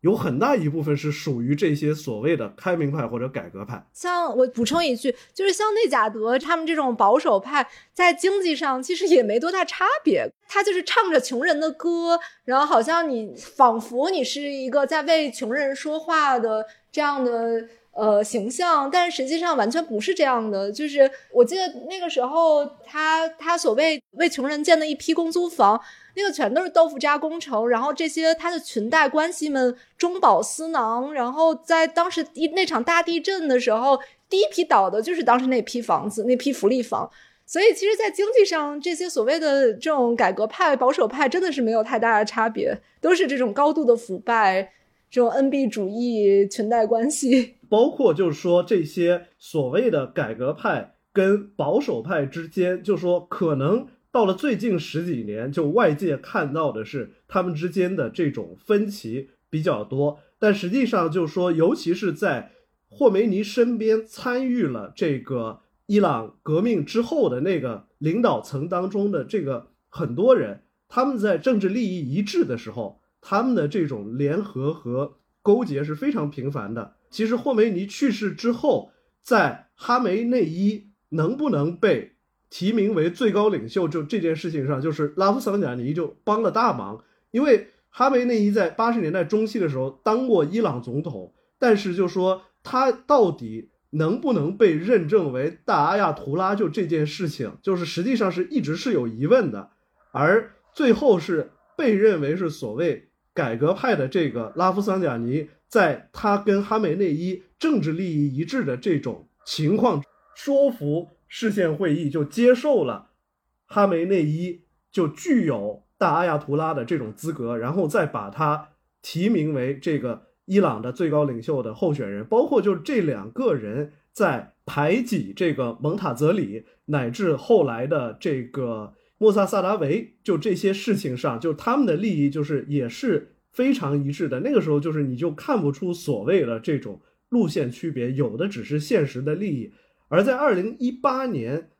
有很大一部分是属于这些所谓的开明派或者改革派。像我补充一句，就是像内贾德他们这种保守派，在经济上其实也没多大差别，他就是唱着穷人的歌，然后好像你仿佛你是一个在为穷人说话的这样的。呃，形象，但是实际上完全不是这样的。就是我记得那个时候，他他所谓为穷人建的一批公租房，那个全都是豆腐渣工程。然后这些他的裙带关系们中饱私囊。然后在当时一那场大地震的时候，第一批倒的就是当时那批房子，那批福利房。所以其实，在经济上，这些所谓的这种改革派、保守派，真的是没有太大的差别，都是这种高度的腐败，这种 NB 主义、裙带关系。包括就是说这些所谓的改革派跟保守派之间，就说可能到了最近十几年，就外界看到的是他们之间的这种分歧比较多。但实际上就是说，尤其是在霍梅尼身边参与了这个伊朗革命之后的那个领导层当中的这个很多人，他们在政治利益一致的时候，他们的这种联合和勾结是非常频繁的。其实霍梅尼去世之后，在哈梅内伊能不能被提名为最高领袖，就这件事情上，就是拉夫桑贾尼就帮了大忙。因为哈梅内伊在八十年代中期的时候当过伊朗总统，但是就说他到底能不能被认证为大阿亚图拉，就这件事情，就是实际上是一直是有疑问的。而最后是被认为是所谓改革派的这个拉夫桑贾尼。在他跟哈梅内伊政治利益一致的这种情况，说服视线会议就接受了哈梅内伊就具有大阿亚图拉的这种资格，然后再把他提名为这个伊朗的最高领袖的候选人。包括就是这两个人在排挤这个蒙塔泽里，乃至后来的这个莫萨萨达维，就这些事情上，就他们的利益就是也是。非常一致的那个时候，就是你就看不出所谓的这种路线区别，有的只是现实的利益。而在二零一八年，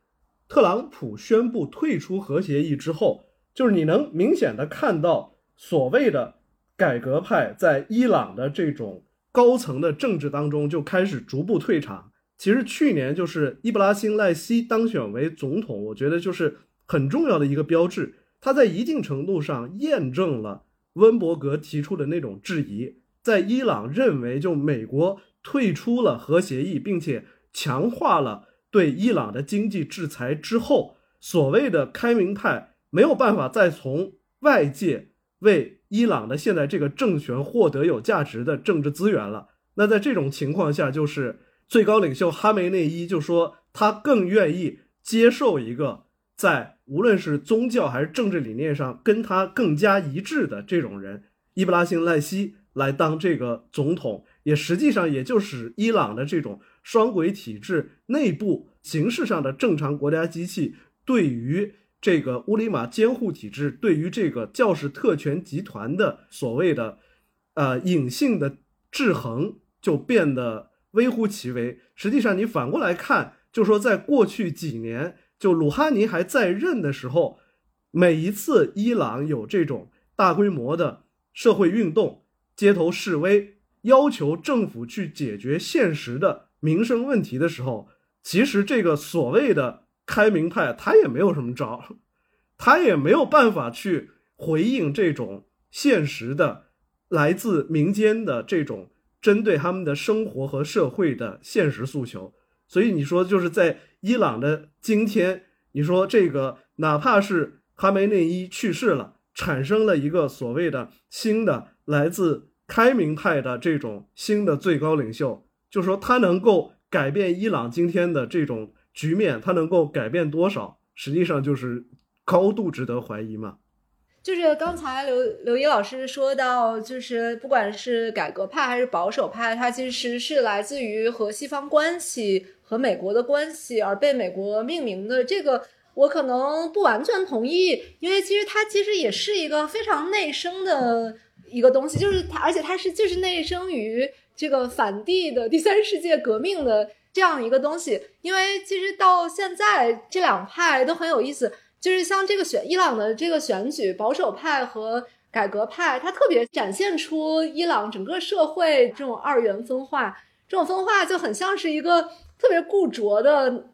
特朗普宣布退出核协议之后，就是你能明显的看到所谓的改革派在伊朗的这种高层的政治当中就开始逐步退场。其实去年就是伊布拉辛·赖希当选为总统，我觉得就是很重要的一个标志。他在一定程度上验证了温伯格提出的那种质疑，在伊朗认为就美国退出了核协议，并且强化了对伊朗的经济制裁之后，所谓的开明派没有办法再从外界为伊朗的现在这个政权获得有价值的政治资源了。那在这种情况下，就是最高领袖哈梅内伊就说他更愿意接受一个。在无论是宗教还是政治理念上跟他更加一致的这种人，伊布拉辛·赖希来当这个总统，也实际上也就是伊朗的这种双轨体制内部形式上的正常国家机器，对于这个乌里马监护体制，对于这个教士特权集团的所谓的呃隐性的制衡，就变得微乎其微。实际上，你反过来看，就说在过去几年。就鲁哈尼还在任的时候，每一次伊朗有这种大规模的社会运动、街头示威，要求政府去解决现实的民生问题的时候，其实这个所谓的开明派他也没有什么招，他也没有办法去回应这种现实的来自民间的这种针对他们的生活和社会的现实诉求。所以你说就是在伊朗的今天，你说这个哪怕是哈梅内伊去世了，产生了一个所谓的新的来自开明派的这种新的最高领袖，就说他能够改变伊朗今天的这种局面，他能够改变多少，实际上就是高度值得怀疑嘛。就是刚才刘刘一老师说到，就是不管是改革派还是保守派，它其实是来自于和西方关系和美国的关系而被美国命名的。这个我可能不完全同意，因为其实它其实也是一个非常内生的一个东西，就是它，而且它是就是内生于这个反帝的第三世界革命的这样一个东西。因为其实到现在这两派都很有意思。就是像这个选伊朗的这个选举，保守派和改革派，它特别展现出伊朗整个社会这种二元分化。这种分化就很像是一个特别固着的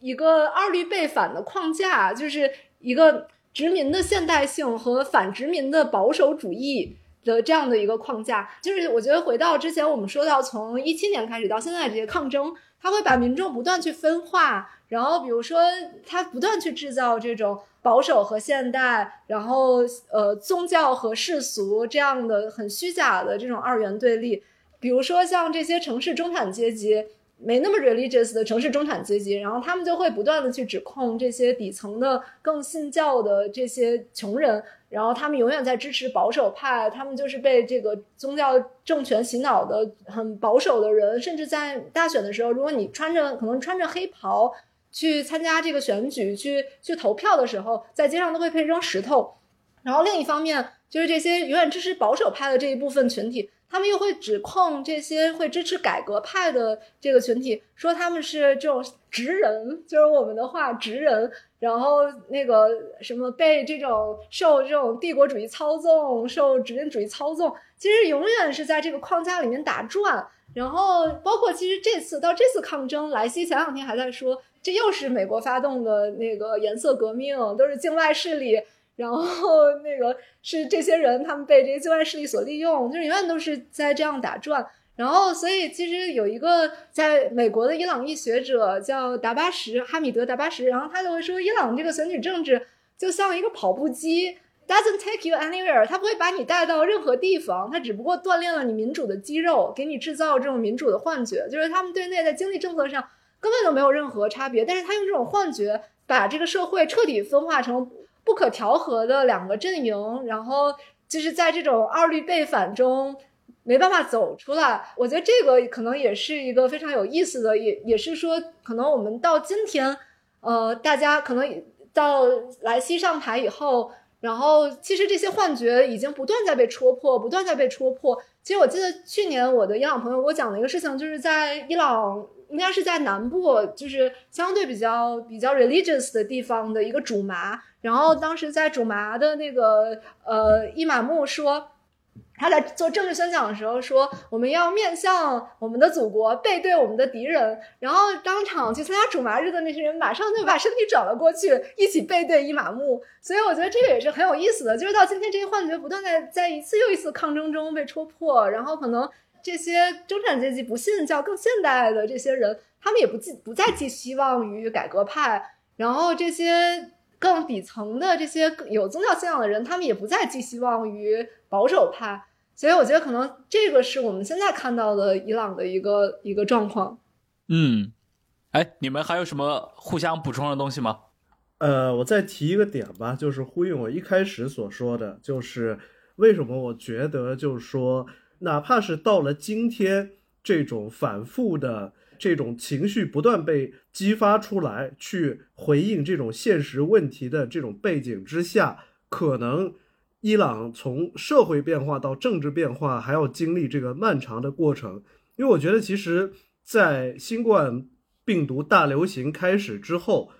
一个二律背反的框架，就是一个殖民的现代性和反殖民的保守主义的这样的一个框架。就是我觉得回到之前我们说到，从一七年开始到现在这些抗争，它会把民众不断去分化。然后，比如说，他不断去制造这种保守和现代，然后呃，宗教和世俗这样的很虚假的这种二元对立。比如说，像这些城市中产阶级。没那么 religious 的城市中产阶级，然后他们就会不断的去指控这些底层的更信教的这些穷人，然后他们永远在支持保守派，他们就是被这个宗教政权洗脑的很保守的人，甚至在大选的时候，如果你穿着可能穿着黑袍去参加这个选举去去投票的时候，在街上都会被扔石头。然后另一方面，就是这些永远支持保守派的这一部分群体。他们又会指控这些会支持改革派的这个群体，说他们是这种直人，就是我们的话直人，然后那个什么被这种受这种帝国主义操纵、受殖民主义操纵，其实永远是在这个框架里面打转。然后包括其实这次到这次抗争，莱西前两天还在说，这又是美国发动的那个颜色革命，都是境外势力。然后那个是这些人，他们被这些境外势力所利用，就是永远都是在这样打转。然后，所以其实有一个在美国的伊朗裔学者叫达巴什哈米德达巴什，然后他就会说，伊朗这个选举政治就像一个跑步机，doesn't take you anywhere，他不会把你带到任何地方，他只不过锻炼了你民主的肌肉，给你制造这种民主的幻觉，就是他们对内在经济政策上根本就没有任何差别，但是他用这种幻觉把这个社会彻底分化成。不可调和的两个阵营，然后就是在这种二律背反中没办法走出来。我觉得这个可能也是一个非常有意思的，也也是说，可能我们到今天，呃，大家可能到莱西上台以后，然后其实这些幻觉已经不断在被戳破，不断在被戳破。其实我记得去年我的伊朗朋友给我讲了一个事情，就是在伊朗。应该是在南部，就是相对比较比较 religious 的地方的一个主麻。然后当时在主麻的那个呃伊玛目说，他在做政治宣讲的时候说，我们要面向我们的祖国，背对我们的敌人。然后当场去参加主麻日的那些人，马上就把身体转了过去，一起背对伊玛目。所以我觉得这个也是很有意思的，就是到今天这些幻觉不断在在一次又一次抗争中被戳破。然后可能这些中产阶级不信教、更现代的这些人，他们也不寄不再寄希望于改革派。然后这些更底层的这些有宗教信仰的人，他们也不再寄希望于保守派。所以我觉得可能这个是我们现在看到的伊朗的一个一个状况。嗯，哎，你们还有什么互相补充的东西吗？呃，我再提一个点吧，就是呼应我一开始所说的，就是为什么我觉得，就是说，哪怕是到了今天，这种反复的这种情绪不断被激发出来，去回应这种现实问题的这种背景之下，可能。伊朗从社会变化到政治变化，还要经历这个漫长的过程。因为我觉得，其实，在新冠病毒大流行开始之后，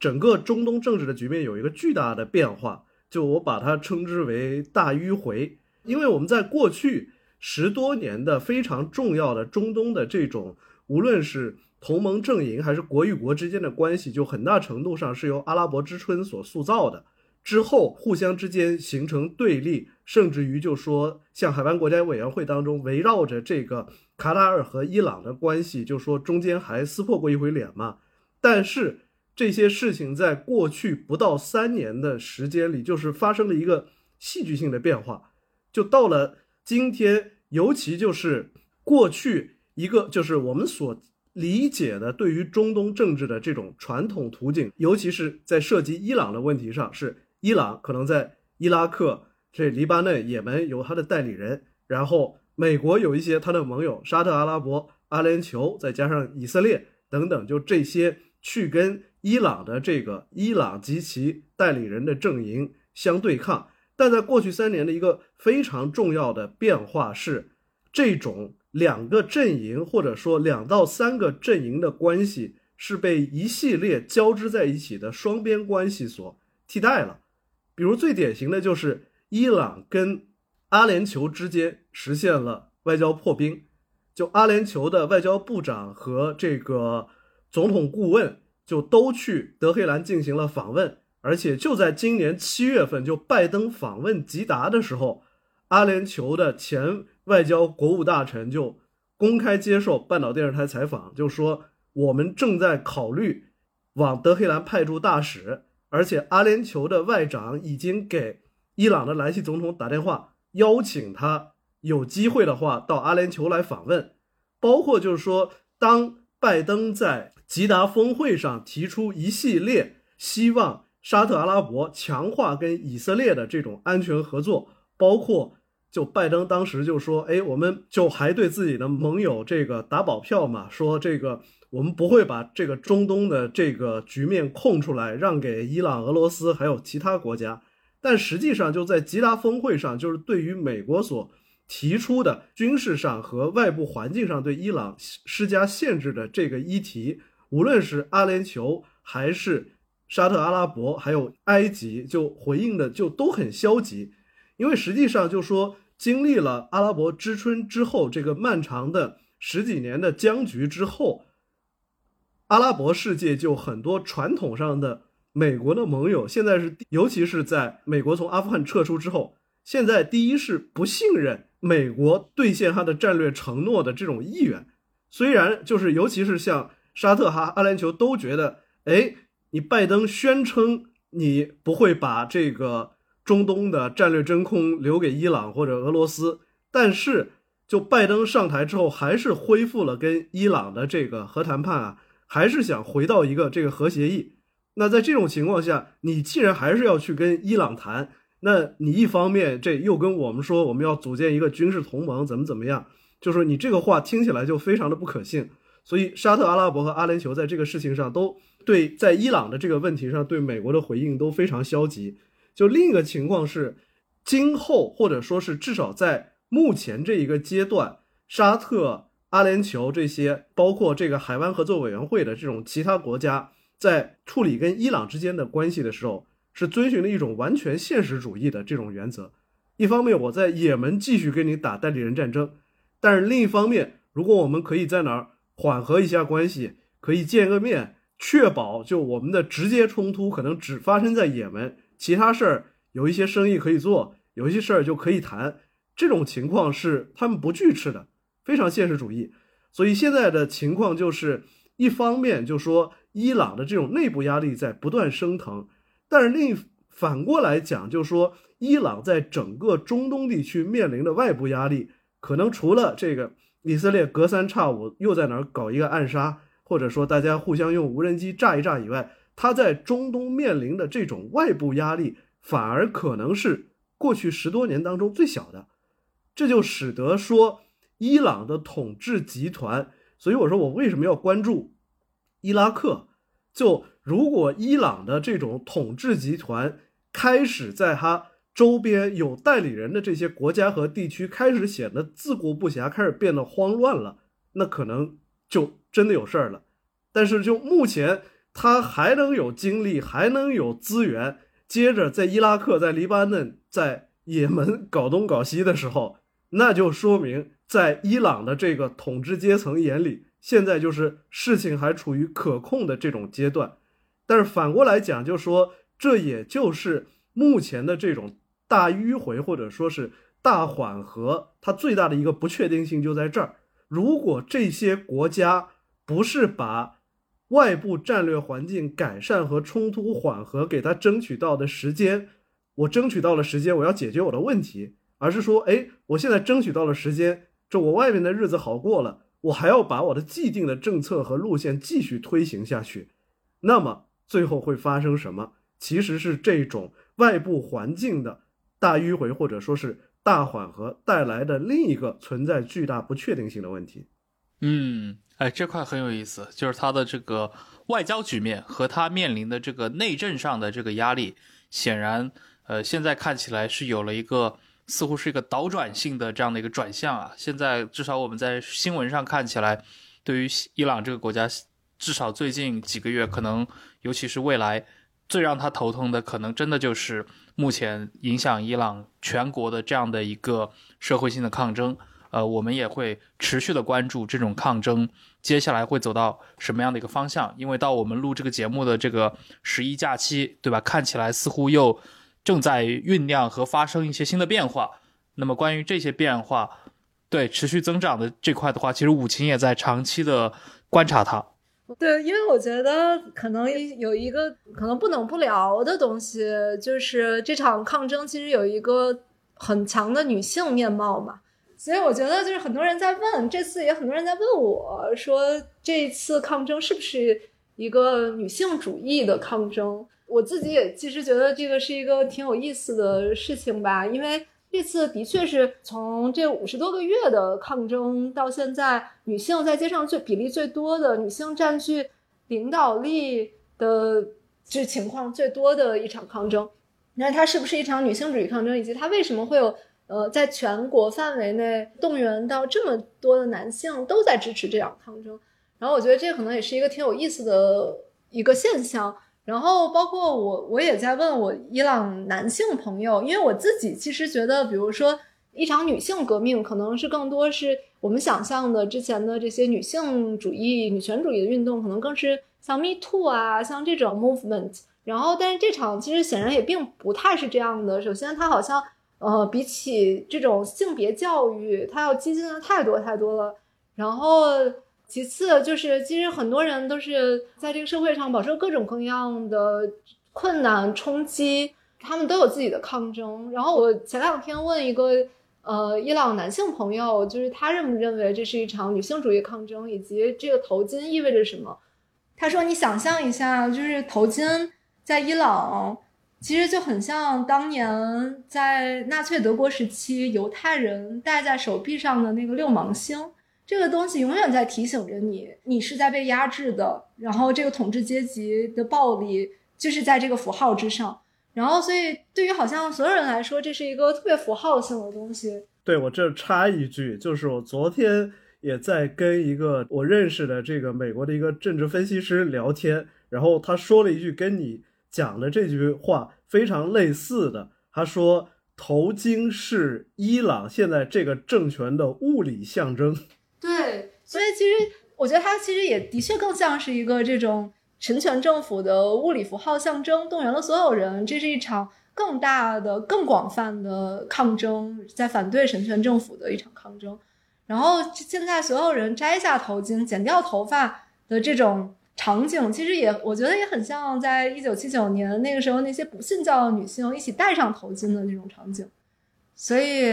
整个中东政治的局面有一个巨大的变化，就我把它称之为大迂回。因为我们在过去十多年的非常重要的中东的这种，无论是同盟阵营还是国与国之间的关系，就很大程度上是由阿拉伯之春所塑造的。之后互相之间形成对立，甚至于就说像海湾国家委员会当中围绕着这个卡塔尔和伊朗的关系，就说中间还撕破过一回脸嘛。但是这些事情在过去不到三年的时间里，就是发生了一个戏剧性的变化。就到了今天，尤其就是过去一个就是我们所理解的对于中东政治的这种传统途径，尤其是在涉及伊朗的问题上是。伊朗可能在伊拉克、这黎巴嫩、也门有他的代理人，然后美国有一些他的盟友，沙特阿拉伯、阿联酋，再加上以色列等等，就这些去跟伊朗的这个伊朗及其代理人的阵营相对抗。但在过去三年的一个非常重要的变化是，这种两个阵营或者说两到三个阵营的关系是被一系列交织在一起的双边关系所替代了。比如最典型的就是伊朗跟阿联酋之间实现了外交破冰，就阿联酋的外交部长和这个总统顾问就都去德黑兰进行了访问，而且就在今年七月份，就拜登访问吉达的时候，阿联酋的前外交国务大臣就公开接受半岛电视台采访，就说我们正在考虑往德黑兰派驻大使。而且，阿联酋的外长已经给伊朗的莱西总统打电话，邀请他有机会的话到阿联酋来访问。包括就是说，当拜登在吉达峰会上提出一系列希望沙特阿拉伯强化跟以色列的这种安全合作，包括就拜登当时就说：“哎，我们就还对自己的盟友这个打保票嘛，说这个。”我们不会把这个中东的这个局面空出来，让给伊朗、俄罗斯还有其他国家。但实际上，就在吉达峰会上，就是对于美国所提出的军事上和外部环境上对伊朗施加限制的这个议题，无论是阿联酋还是沙特阿拉伯，还有埃及，就回应的就都很消极。因为实际上，就说经历了阿拉伯之春之后，这个漫长的十几年的僵局之后。阿拉伯世界就很多传统上的美国的盟友，现在是尤其是在美国从阿富汗撤出之后，现在第一是不信任美国兑现他的战略承诺的这种意愿。虽然就是尤其是像沙特哈阿联酋都觉得，哎，你拜登宣称你不会把这个中东的战略真空留给伊朗或者俄罗斯，但是就拜登上台之后，还是恢复了跟伊朗的这个核谈判啊。还是想回到一个这个核协议，那在这种情况下，你既然还是要去跟伊朗谈，那你一方面这又跟我们说我们要组建一个军事同盟，怎么怎么样，就说你这个话听起来就非常的不可信。所以沙特阿拉伯和阿联酋在这个事情上都对在伊朗的这个问题上对美国的回应都非常消极。就另一个情况是，今后或者说是至少在目前这一个阶段，沙特。阿联酋这些，包括这个海湾合作委员会的这种其他国家，在处理跟伊朗之间的关系的时候，是遵循了一种完全现实主义的这种原则。一方面我在也门继续跟你打代理人战争，但是另一方面，如果我们可以在哪儿缓和一下关系，可以见个面，确保就我们的直接冲突可能只发生在也门，其他事儿有一些生意可以做，有一些事儿就可以谈。这种情况是他们不拒斥的，非常现实主义。所以现在的情况就是，一方面就说伊朗的这种内部压力在不断升腾，但是另一反过来讲，就说伊朗在整个中东地区面临的外部压力，可能除了这个以色列隔三差五又在哪儿搞一个暗杀，或者说大家互相用无人机炸一炸以外，他在中东面临的这种外部压力，反而可能是过去十多年当中最小的。这就使得说，伊朗的统治集团，所以我说我为什么要关注伊拉克？就如果伊朗的这种统治集团开始在他周边有代理人的这些国家和地区开始显得自顾不暇，开始变得慌乱了，那可能就真的有事儿了。但是就目前他还能有精力，还能有资源，接着在伊拉克、在黎巴嫩、在也门搞东搞西的时候。那就说明，在伊朗的这个统治阶层眼里，现在就是事情还处于可控的这种阶段。但是反过来讲，就说这也就是目前的这种大迂回或者说是大缓和，它最大的一个不确定性就在这儿。如果这些国家不是把外部战略环境改善和冲突缓和给他争取到的时间，我争取到了时间，我要解决我的问题。而是说，哎，我现在争取到了时间，这我外面的日子好过了，我还要把我的既定的政策和路线继续推行下去，那么最后会发生什么？其实是这种外部环境的大迂回或者说是大缓和带来的另一个存在巨大不确定性的问题。嗯，哎，这块很有意思，就是他的这个外交局面和他面临的这个内政上的这个压力，显然，呃，现在看起来是有了一个。似乎是一个倒转性的这样的一个转向啊！现在至少我们在新闻上看起来，对于伊朗这个国家，至少最近几个月，可能尤其是未来，最让他头疼的，可能真的就是目前影响伊朗全国的这样的一个社会性的抗争。呃，我们也会持续的关注这种抗争接下来会走到什么样的一个方向，因为到我们录这个节目的这个十一假期，对吧？看起来似乎又。正在酝酿和发生一些新的变化。那么，关于这些变化，对持续增长的这块的话，其实武琴也在长期的观察它。对，因为我觉得可能有一个可能不能不聊的东西，就是这场抗争其实有一个很强的女性面貌嘛。所以我觉得就是很多人在问，这次也很多人在问我说，这一次抗争是不是一个女性主义的抗争？我自己也其实觉得这个是一个挺有意思的事情吧，因为这次的确是从这五十多个月的抗争到现在，女性在街上最比例最多的，女性占据领导力的这情况最多的一场抗争。那它是不是一场女性主义抗争，以及它为什么会有呃在全国范围内动员到这么多的男性都在支持这场抗争？然后我觉得这可能也是一个挺有意思的一个现象。然后包括我，我也在问我伊朗男性朋友，因为我自己其实觉得，比如说一场女性革命，可能是更多是我们想象的之前的这些女性主义、女权主义的运动，可能更是像 Me Too 啊，像这种 movement。然后，但是这场其实显然也并不太是这样的。首先，它好像呃，比起这种性别教育，它要激进的太多太多了。然后。其次就是，其实很多人都是在这个社会上饱受各种各样的困难冲击，他们都有自己的抗争。然后我前两天问一个呃伊朗男性朋友，就是他认不认为这是一场女性主义抗争，以及这个头巾意味着什么？他说：“你想象一下，就是头巾在伊朗其实就很像当年在纳粹德国时期犹太人戴在手臂上的那个六芒星。”这个东西永远在提醒着你，你是在被压制的。然后，这个统治阶级的暴力就是在这个符号之上。然后，所以对于好像所有人来说，这是一个特别符号性的东西。对我这插一句，就是我昨天也在跟一个我认识的这个美国的一个政治分析师聊天，然后他说了一句跟你讲的这句话非常类似的，他说。头巾是伊朗现在这个政权的物理象征。对，所以其实我觉得它其实也的确更像是一个这种神权政府的物理符号象征，动员了所有人。这是一场更大的、更广泛的抗争，在反对神权政府的一场抗争。然后现在所有人摘下头巾、剪掉头发的这种场景，其实也我觉得也很像在一九七九年那个时候那些不信教的女性一起戴上头巾的那种场景。所以，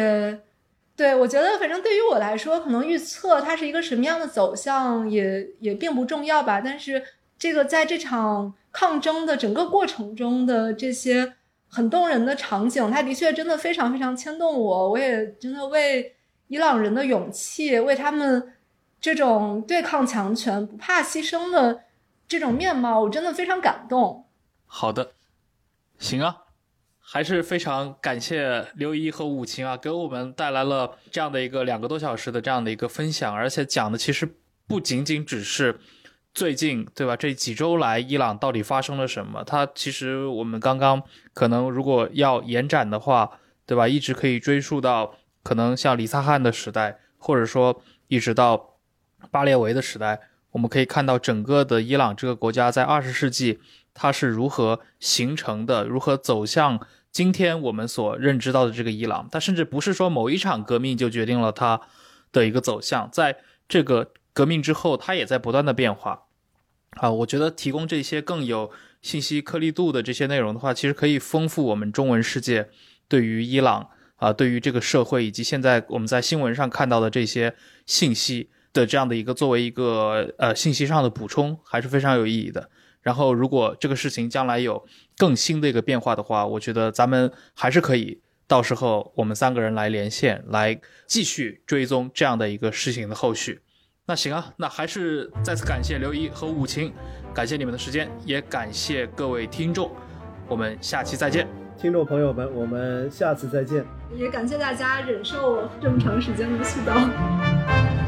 对我觉得，反正对于我来说，可能预测它是一个什么样的走向也也并不重要吧。但是，这个在这场抗争的整个过程中的这些很动人的场景，它的确真的非常非常牵动我。我也真的为伊朗人的勇气，为他们这种对抗强权、不怕牺牲的这种面貌，我真的非常感动。好的，行啊。还是非常感谢刘一和武琴啊，给我们带来了这样的一个两个多小时的这样的一个分享，而且讲的其实不仅仅只是最近对吧？这几周来伊朗到底发生了什么？它其实我们刚刚可能如果要延展的话，对吧？一直可以追溯到可能像李萨汗的时代，或者说一直到巴列维的时代，我们可以看到整个的伊朗这个国家在二十世纪它是如何形成的，如何走向。今天我们所认知到的这个伊朗，它甚至不是说某一场革命就决定了它的一个走向，在这个革命之后，它也在不断的变化。啊，我觉得提供这些更有信息颗粒度的这些内容的话，其实可以丰富我们中文世界对于伊朗啊，对于这个社会以及现在我们在新闻上看到的这些信息的这样的一个作为一个呃信息上的补充，还是非常有意义的。然后，如果这个事情将来有更新的一个变化的话，我觉得咱们还是可以到时候我们三个人来连线，来继续追踪这样的一个事情的后续。那行啊，那还是再次感谢刘一和武晴，感谢你们的时间，也感谢各位听众，我们下期再见。听众朋友们，我们下次再见。也感谢大家忍受这么长时间的絮叨。